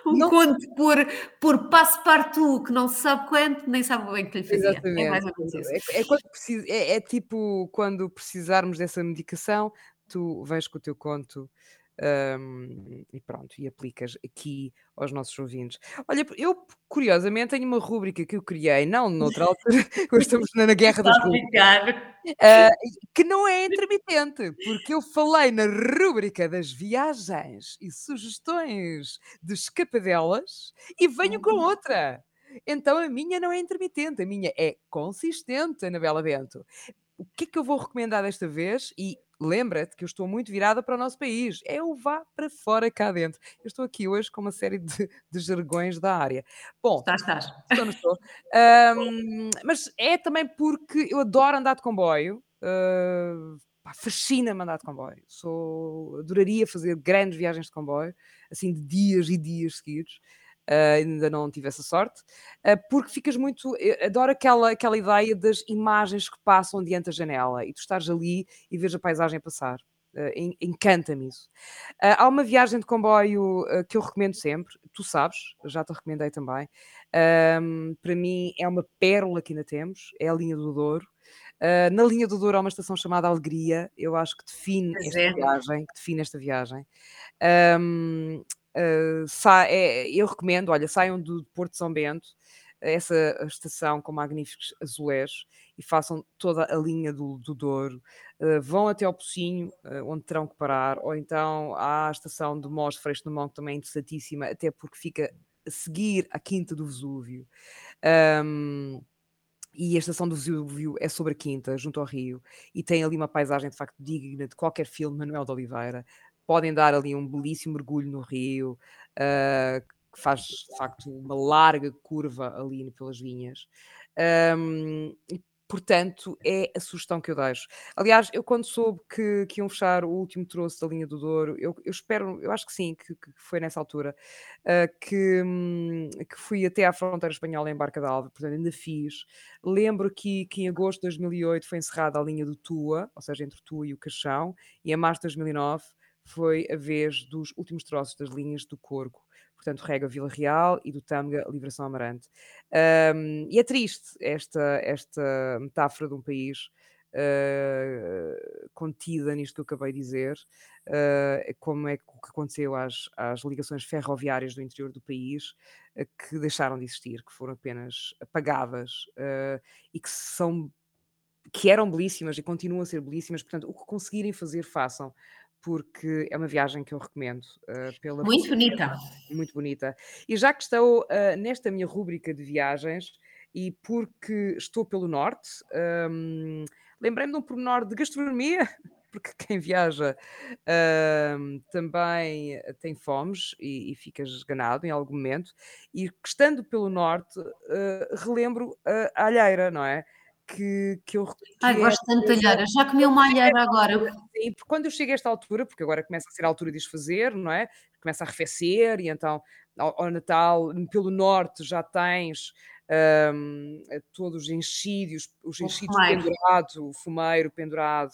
um não... conto por, por passo partout que não se sabe quanto, nem sabe bem que lhe fazia. Exatamente. É, mais ou menos isso. É, é, é, é, tipo quando precisarmos dessa medicação, tu vais com o teu conto um, e pronto, e aplicas aqui aos nossos ouvintes. Olha, eu curiosamente tenho uma rúbrica que eu criei, não noutra altura, estamos na guerra das rubricas, uh, que não é intermitente, porque eu falei na rúbrica das viagens e sugestões de escapadelas e venho com uhum. outra. Então a minha não é intermitente, a minha é consistente, Anabela Bento. O que é que eu vou recomendar desta vez? E lembra-te que eu estou muito virada para o nosso país. É o vá para fora cá dentro. Eu estou aqui hoje com uma série de, de jargões da área. Bom, Estás, estás. estou, não estou. Ahm, mas é também porque eu adoro andar de comboio. pá, Fascina-me andar de comboio. Sou, adoraria fazer grandes viagens de comboio, assim de dias e dias seguidos. Ah, ainda não tive essa sorte, ah, porque ficas muito. adoro aquela, aquela ideia das imagens que passam diante da janela e tu estás ali e vês a paisagem passar. En- Encanta-me isso. Há uma viagem de comboio que eu recomendo sempre, tu sabes, já te recomendei também. Ahm, para mim é uma pérola que ainda temos, é a linha do Douro. Ah, na linha do Douro há uma estação chamada Alegria, eu acho que define Pois esta é. viagem, que define esta viagem. Ahm, ah, sa- é- eu recomendo, olha, saiam do Porto de São Bento, essa estação com magníficos azulejos e façam toda a linha do, do Douro. Uh, vão até ao Pocinho, uh, onde terão que parar, ou então à estação de Mós Freixo do Mão, que também é interessantíssima, até porque fica a seguir a Quinta do Vesúvio. Um, e a estação do Vesúvio é sobre a Quinta, junto ao Rio, e tem ali uma paisagem de facto digna de qualquer filme de Manuel de Oliveira. Podem dar ali um belíssimo mergulho no Rio, uh, que faz de facto uma larga curva ali pelas vinhas. Um, portanto, é a sugestão que eu deixo. Aliás, eu quando soube que, que iam fechar o último troço da linha do Douro, eu, eu espero, eu acho que sim, que, que foi nessa altura, uh, que, hum, que fui até à fronteira espanhola em Barca d'Alva, portanto ainda fiz. Lembro que, que em agosto de 2008 foi encerrada a linha do Tua, ou seja, entre Tua e o Caixão, e em março de 2009 foi a vez dos últimos troços das linhas do Corgo portanto, Rega Vila Real e do Tâmega Livração Amarante. Um, e é triste esta, esta metáfora de um país uh, contida nisto que eu acabei de dizer, uh, como é que o que aconteceu às, às ligações ferroviárias do interior do país, uh, que deixaram de existir, que foram apenas apagadas e que são que eram belíssimas e continuam a ser belíssimas, portanto, o que conseguirem fazer, façam porque é uma viagem que eu recomendo. Uh, pela muito bonita. Muito bonita. E já que estou uh, nesta minha rúbrica de viagens e porque estou pelo norte, um, lembrei-me de um pormenor de gastronomia, porque quem viaja uh, também tem fomes e, e fica esganado em algum momento. E estando pelo norte, relembro a alheira, não é? Que, que eu. Que Ai, gosto tanto de alheira. Já comi uma alheira agora. Sim, porque quando eu chego a esta altura, porque agora começa a ser a altura de desfazer, não é? Começa a arrefecer, e então ao, ao Natal, pelo norte, já tens. Um, todos os enchidos, os enchidos pendurados, o fumeiro pendurado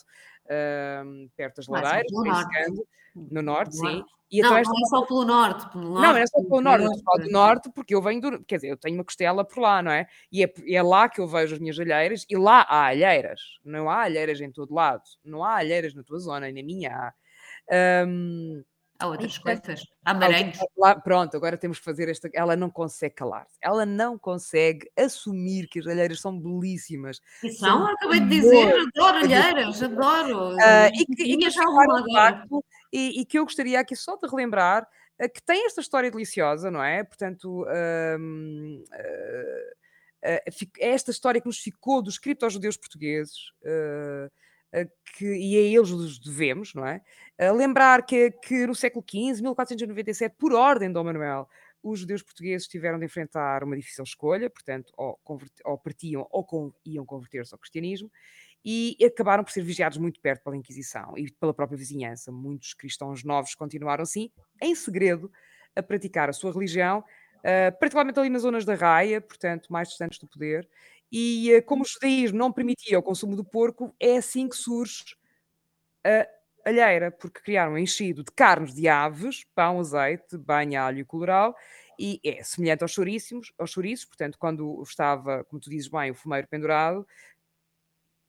um, perto das lareiras, no norte, no norte no sim. E não, esta... não é só pelo norte, pelo norte. Não, é só pelo norte, eu falo do norte porque eu venho do. Quer dizer, eu tenho uma costela por lá, não é? E é, é, lá que eu vejo as minhas alheiras e lá há alheiras. Não há alheiras em todo lado. Não há alheiras na tua zona e na minha há. Um, há outras coisas. Há pronto, agora temos que fazer esta. Ela não consegue calar-se. Ela não consegue assumir que as alheiras são belíssimas. E são, são acabei de dizer, adoro alheiras, adoro. Uh, e que, e que um facto, e, e, que eu gostaria aqui só de relembrar uh, que tem esta história deliciosa, não é? Portanto, uh, é esta história que nos ficou dos cripto-judeus portugueses. Que, e a eles os devemos, não é? lembrar que, que no século XV, 1497, por ordem de Dom Manuel, os judeus portugueses tiveram de enfrentar uma difícil escolha, portanto, ou, ou partiam ou iam converter-se ao cristianismo, e acabaram por ser vigiados muito perto pela Inquisição e pela própria vizinhança. Muitos cristãos novos continuaram, assim, em segredo, a praticar a sua religião, uh, particularmente ali nas zonas da raia, portanto, mais distantes do poder. E uh, como o judaísmo não permitia o consumo do porco, é assim que surge a alheira, porque criaram um enchido de carnes de aves, pão, azeite, banho, alho e colorau, e é semelhante aos chouriços, aos chouriços, portanto, quando estava, como tu dizes bem, o fumeiro pendurado,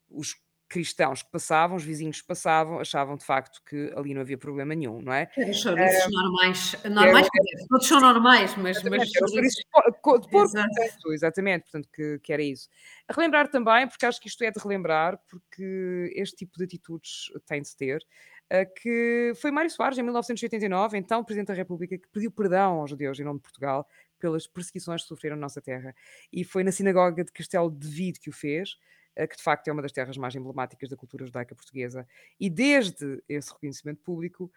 os cristãos que passavam, os vizinhos que passavam, achavam de facto que ali não havia problema nenhum, não é? Eram chouriços normais, normais todos são normais, mas... mas chouriços de porco, Exato. exatamente, portanto que, que era isso. A relembrar também, porque acho que isto é de relembrar, porque este tipo de atitudes tem de se ter, que foi Mário Soares, em 1989, então Presidente da República, que pediu perdão aos judeus em nome de Portugal pelas perseguições que sofreram na nossa terra. E foi na sinagoga de Castelo de Vide que o fez, que de facto é uma das terras mais emblemáticas da cultura judaica portuguesa. E desde esse reconhecimento público,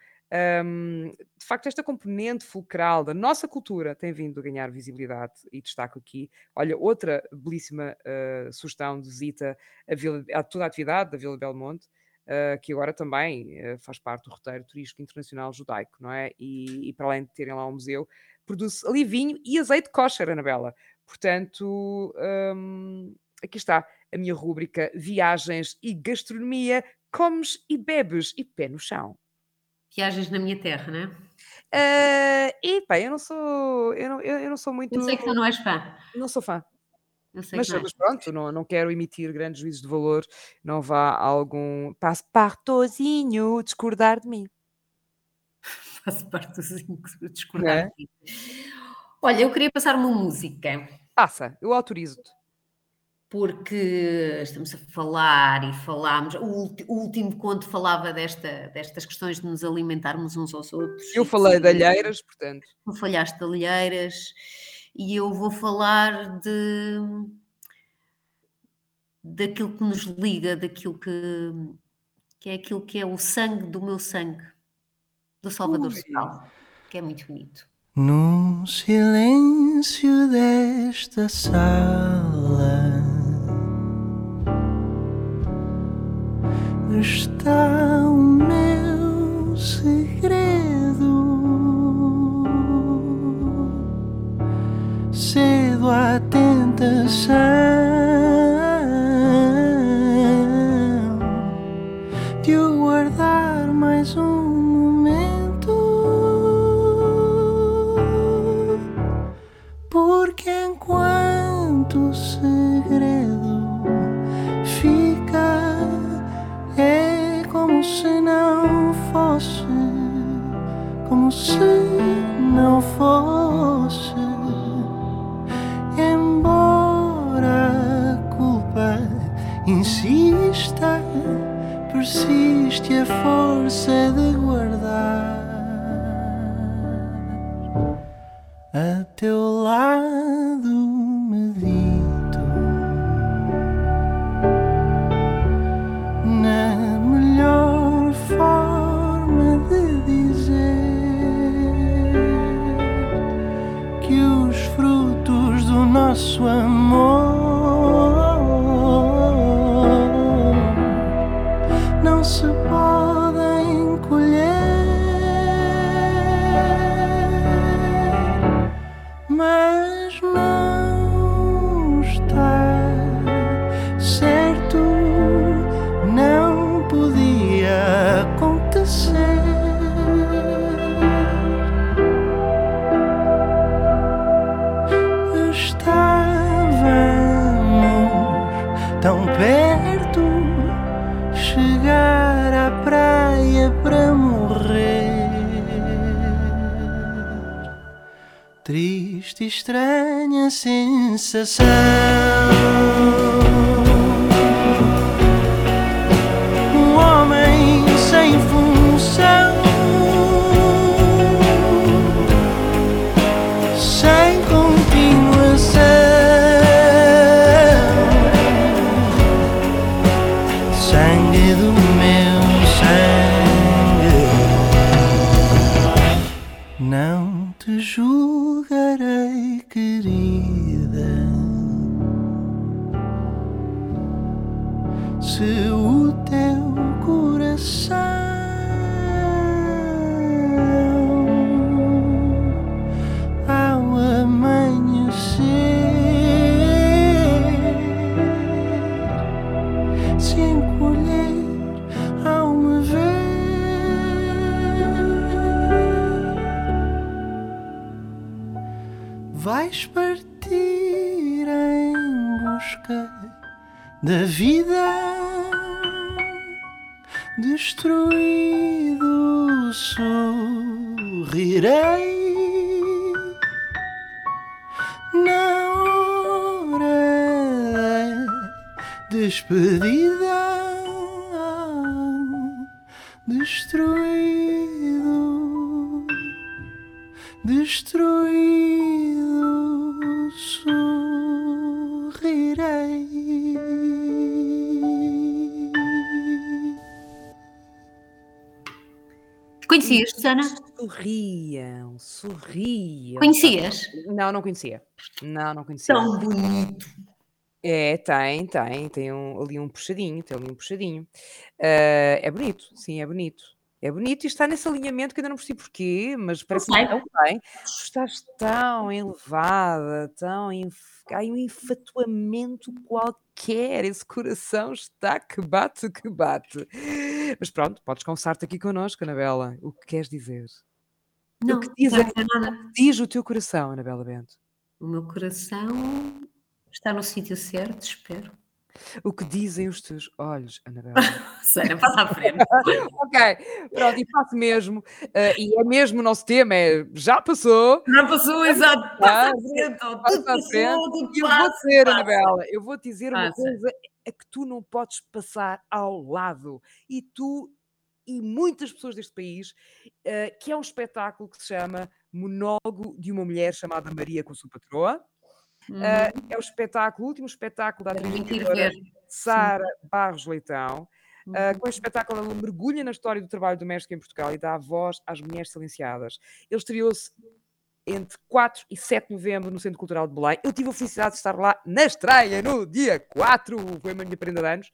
hum, de facto, esta componente fulcral da nossa cultura tem vindo a ganhar visibilidade e destaco aqui. Olha, outra belíssima uh, sugestão de visita a, Vila, a toda a atividade da Vila Belmonte, uh, que agora também uh, faz parte do roteiro turístico internacional judaico, não é? E, e, para além de terem lá um museu, produz ali vinho e azeite kosher, Anabela. Portanto, um, aqui está a minha rúbrica Viagens e Gastronomia, comes e bebes e pé no chão. Viagens na minha terra, não é? Uh, e pá, eu não sou, eu não, eu, eu não sou muito. Eu sei que tu não és fã. Não sou fã. Mas, mas, pronto, não, não quero emitir grandes juízos de valor, não vá algum passepartozinho discordar de mim. Passepartozinho discordar é? de mim. Olha, eu queria passar uma música. Passa, eu autorizo-te porque estamos a falar e falámos. O, último conto falava desta, destas questões de nos alimentarmos uns aos outros. Eu falei de alheiras, portanto. Tu falhaste de alheiras e eu vou falar de daquilo que nos liga, daquilo que, que é aquilo que é o sangue do meu sangue, do Salvador Sobral, que é muito bonito. No silêncio desta sala está o meu segredo. Cedo à tentação de o guardar mais um momento, porque enquanto o segredo se não fosse, como se não fosse. Embora a culpa insista, persiste a força de guardar a teu lado do nosso amor Triste e estranha sensação. Busca da vida destruído sorrirei na hora da despedida destruído destruído sorrirei Conhecias, Susana? Sorriam, sorriam. Conhecias? Não, não conhecia. Não, não conhecia. Tão bonito. É, tem, tem, tem um- ali um puxadinho, tem ali um puxadinho. Ah, é bonito, sim, é bonito. É bonito e está nesse alinhamento que ainda não percebi porquê, mas parece que tão bem. Tu estás tão elevada, tão. enf- Há um enfatuamento qualquer. Esse coração está que bate, que bate. Mas pronto, podes confessar-te aqui connosco, Anabela. O que queres dizer? Não, o que não diz, nada. diz o teu coração, Anabela Bento? O meu coração está no sítio certo, espero. O que dizem os teus olhos, Anabela? Susana, passa à frente. ok, pronto, e faço mesmo. eh, e é mesmo o nosso tema, é já passou. Já passou, exato. Passa à frente. passa Tudo à passou, frente. tudo eu vou dizer, passa. Anabela, eu vou te dizer uma Passa. coisa a que tu não podes passar ao lado. E tu e muitas pessoas deste país, eh, que é um espetáculo que se chama Monólogo de uma Mulher chamada Maria com sua patroa. Uhum. Eh, é o espetáculo, o último espetáculo da atriz. Sara Barros Leitão. Uh, com este espetáculo, ela mergulha na história do trabalho doméstico em Portugal e dá voz às mulheres silenciadas. Ele estreou-se entre 4 e 7 de novembro no Centro Cultural de Belém. Eu tive a felicidade de estar lá na estreia, no dia 4, foi a minha prenda de anos,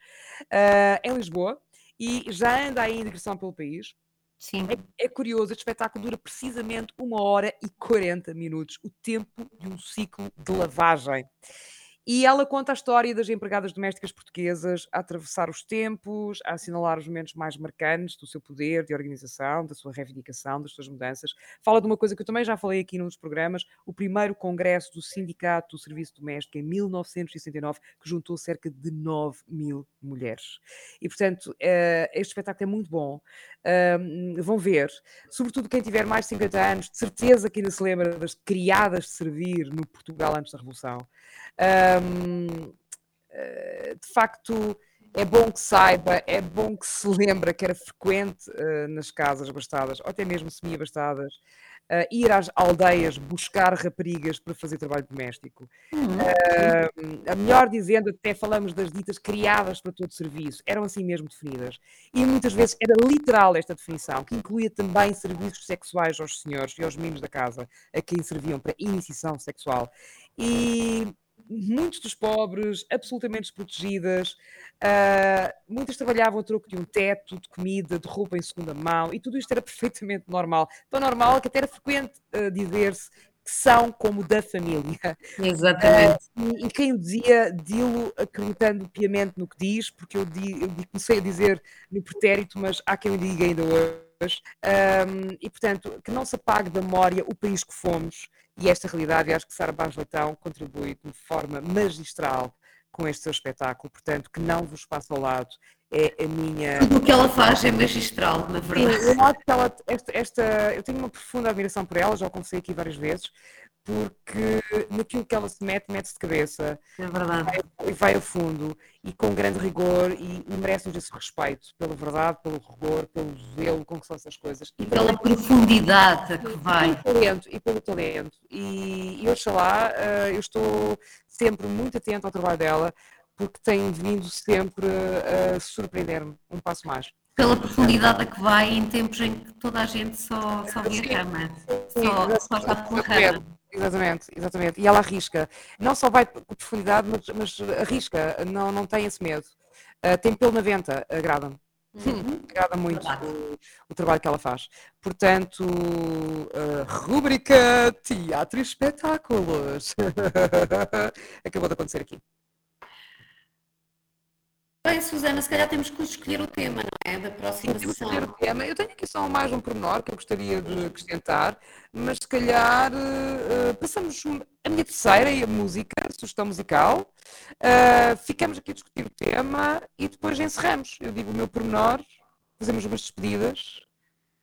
uh, em Lisboa, e já anda aí em digressão pelo país. Sim. É, é curioso, este espetáculo dura precisamente uma hora e 40 minutos, o tempo de um ciclo de lavagem. E ela conta a história das empregadas domésticas portuguesas a atravessar os tempos, a assinalar os momentos mais marcantes do seu poder de organização, da sua reivindicação, das suas mudanças. Fala de uma coisa que eu também já falei aqui num dos programas, o primeiro congresso do Sindicato do Serviço Doméstico em 1969, que juntou cerca de 9 mil mulheres. E, portanto, eh, este espetáculo é muito bom. Vão ver, sobretudo quem tiver mais de 50 anos, de certeza que ainda se lembra das criadas de servir no Portugal antes da Revolução. Ahm, eh, de facto, é bom que saiba, é bom que se lembra que era frequente eh, nas casas abastadas, ou até mesmo semi-abastadas, eh, ir às aldeias buscar raparigas para fazer trabalho doméstico. Ah, a melhor dizendo, até falamos das ditas criadas para todo serviço, eram assim mesmo definidas. E muitas vezes era literal esta definição, que incluía também serviços sexuais aos senhores e aos meninos da casa, a quem serviam para iniciação sexual. E muitos dos pobres, absolutamente desprotegidas, ah, muitas trabalhavam a troco de um teto, de comida, de roupa em segunda mão, e tudo isto era perfeitamente normal. Tão normal que até era frequente ah, dizer-se que são como da família. Exatamente. Ah, e, e quem o dizia, dilo acreditando piamente no que diz, porque eu, di- eu di- comecei a dizer no pretérito, mas há quem o diga ainda hoje. Ahm, e, portanto, que não se apague da memória o país que fomos e esta realidade. Acho que Sara Barros Leitão contribui de forma magistral com este seu espetáculo. Portanto, que não vos passe ao lado. É a minha. Tudo o que ela faz é magistral, na Sim, verdade. eu acho que ela, esta, esta- eu tenho uma profunda admiração por ela, já o confessei aqui várias vezes, porque naquilo que ela se mete, mete-se de cabeça É verdade. e vai a fundo e com grande rigor e, e merece-nos esse respeito pela verdade, pelo rigor, pelo zelo com que são essas coisas. E pela profundidade que vai. Pelo talento, e pelo talento. E, e oxalá, eh, eu estou sempre muito atento ao trabalho dela, porque tem vindo sempre a surpreender-me um passo mais. Pela profundidade a que vai em tempos em que toda a gente só, só vê a rama. Só, só está pela rama. Exatamente, exatamente. E ela arrisca. Não só vai com profundidade, mas, mas arrisca. Não, não tem esse medo. Ah, tem pelo na venta, agrada-me. Agrada muito o, o trabalho que ela faz. Portanto, a rúbrica Teatro e Espetáculos acabou de acontecer aqui. Bem, Susana, se calhar temos que escolher o tema, não é? Da próxima Temos sessão. escolher o tema. Eu tenho aqui só mais um pormenor que eu gostaria de acrescentar, mas se calhar eh, passamos a minha terceira e a música, a sugestão musical. Eh, ficamos aqui a discutir o tema e depois encerramos. Eu digo o meu pormenor, fazemos umas despedidas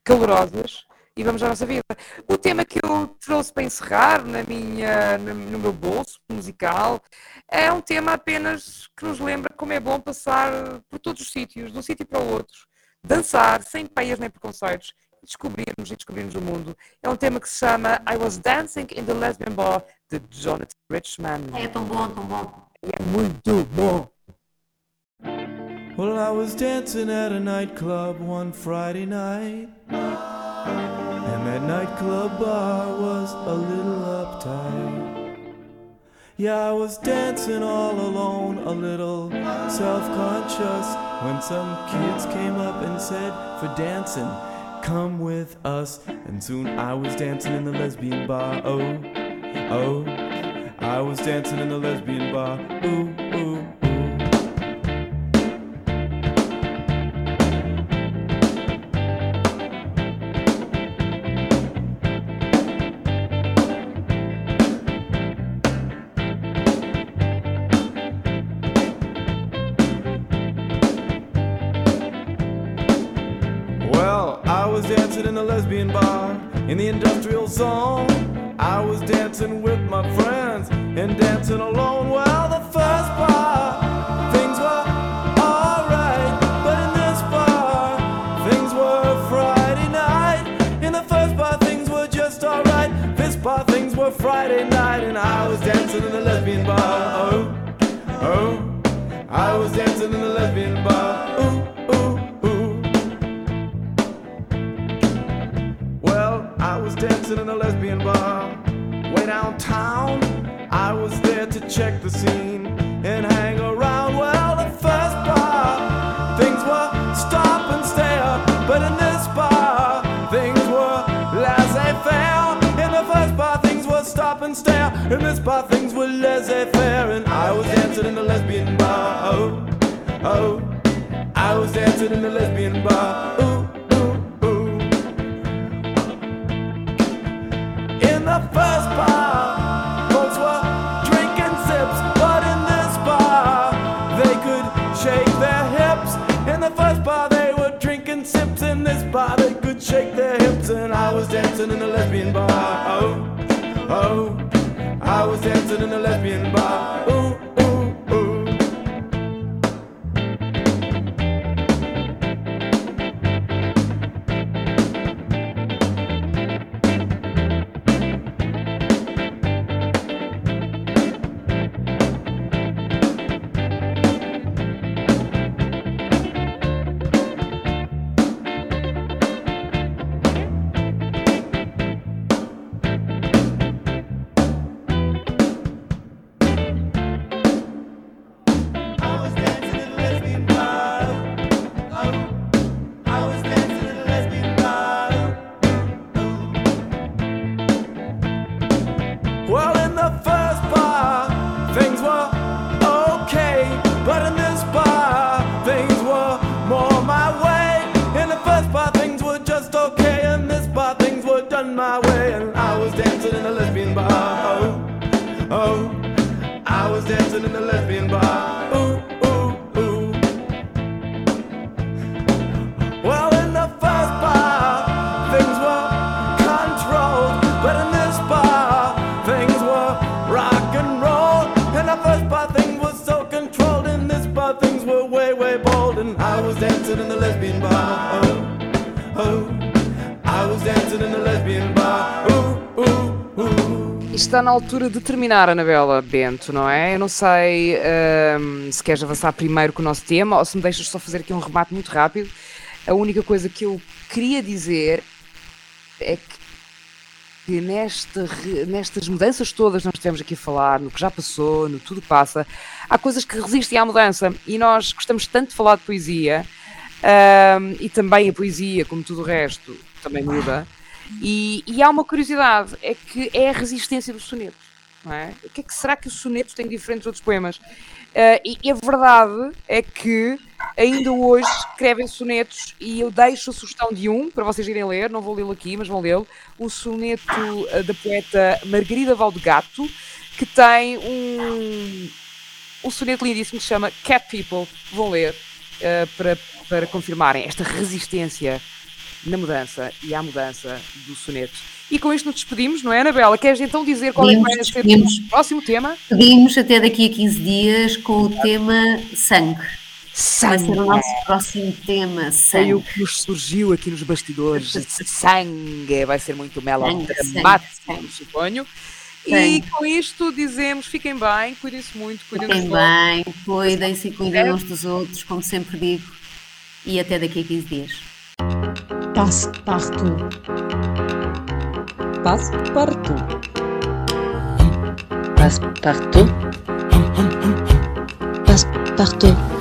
calorosas e vamos à nossa vida. O tema que eu trouxe para encerrar na minha, no meu bolso musical é um tema apenas que nos lembra como é bom passar por todos os sítios, de um sítio para o outro, dançar sem peias nem preconceitos, descobrirmos e descobrirmos o mundo. É um tema que se chama I Was Dancing in the Lesbian Bar de Jonathan Richman. É tão bom, tão bom. É muito bom. Well, I was dancing at a nightclub one Friday night. And that nightclub bar was a little uptight. Yeah, I was dancing all alone, a little self conscious. When some kids came up and said, For dancing, come with us. And soon I was dancing in the lesbian bar. Oh, oh. I was dancing in the lesbian bar. Ooh, zone. I was dancing with my friends and dancing alone. while the first bar, things were alright, but in this bar, things were Friday night. In the first bar, things were just alright. This bar, things were Friday night, and I was dancing in the lesbian bar. Oh, oh, I was dancing in the lesbian bar. Dancing in a lesbian bar way downtown. I was there to check the scene and hang around. Well, the first bar, things were stop and stare, but in this bar, things were laissez faire. In the first bar, things were stop and stare. In this bar, things were laissez faire, and I was dancing in the lesbian bar. Oh, oh, I was dancing in the lesbian bar. Ooh, shake their hips, and I was dancing in the lesbian bar. Oh, oh, I was dancing in the lesbian bar. Ooh, I was dancing in the lesbian bar. Ooh, Está na altura de terminar, Anabela Bento, não é? Eu não sei ahm, se queres avançar primeiro com o nosso tema ou se me deixas só fazer aqui um remate muito rápido. A única coisa que eu queria dizer é que nesta nestas mudanças todas nós estivemos aqui a falar, no que já passou, no tudo passa, há coisas que resistem à mudança e nós gostamos tanto de falar de poesia ahm, e também a poesia, como tudo o resto, também muda. E, e há uma curiosidade, é que é a resistência do soneto. Não é? O que é que será que o soneto tem diferente dos outros poemas? Ah, e, e a verdade é que ainda hoje escrevem sonetos e eu deixo a sugestão de um para vocês irem ler, não vou lê-lo aqui, mas vão lê-lo, o soneto ah, da poeta Margarida Valdegato, que tem um, um soneto lindíssimo que se chama Cat People. Vão ler ah, para, para confirmarem esta resistência na mudança e à mudança do soneto. E com isto nos despedimos, não é, Anabela? Queres então dizer qual é que vai ser o próximo tema? Pedimos até daqui a 15 dias com o tema sangue. Vai ser o nosso próximo tema, Foi o sangue. que nos surgiu aqui nos bastidores. Sangue, vai ser muito Sangue, melodramático, sangue, sangue. suponho. E Tem. com isto dizemos: fiquem bem, cuidem-se muito, cuidem Fiquem bem, cuidem-se e cuidem uns dos outros, como sempre digo. E até daqui a 15 dias. Passe-partout. Passe-partout. Passe-partout. Passe-partout.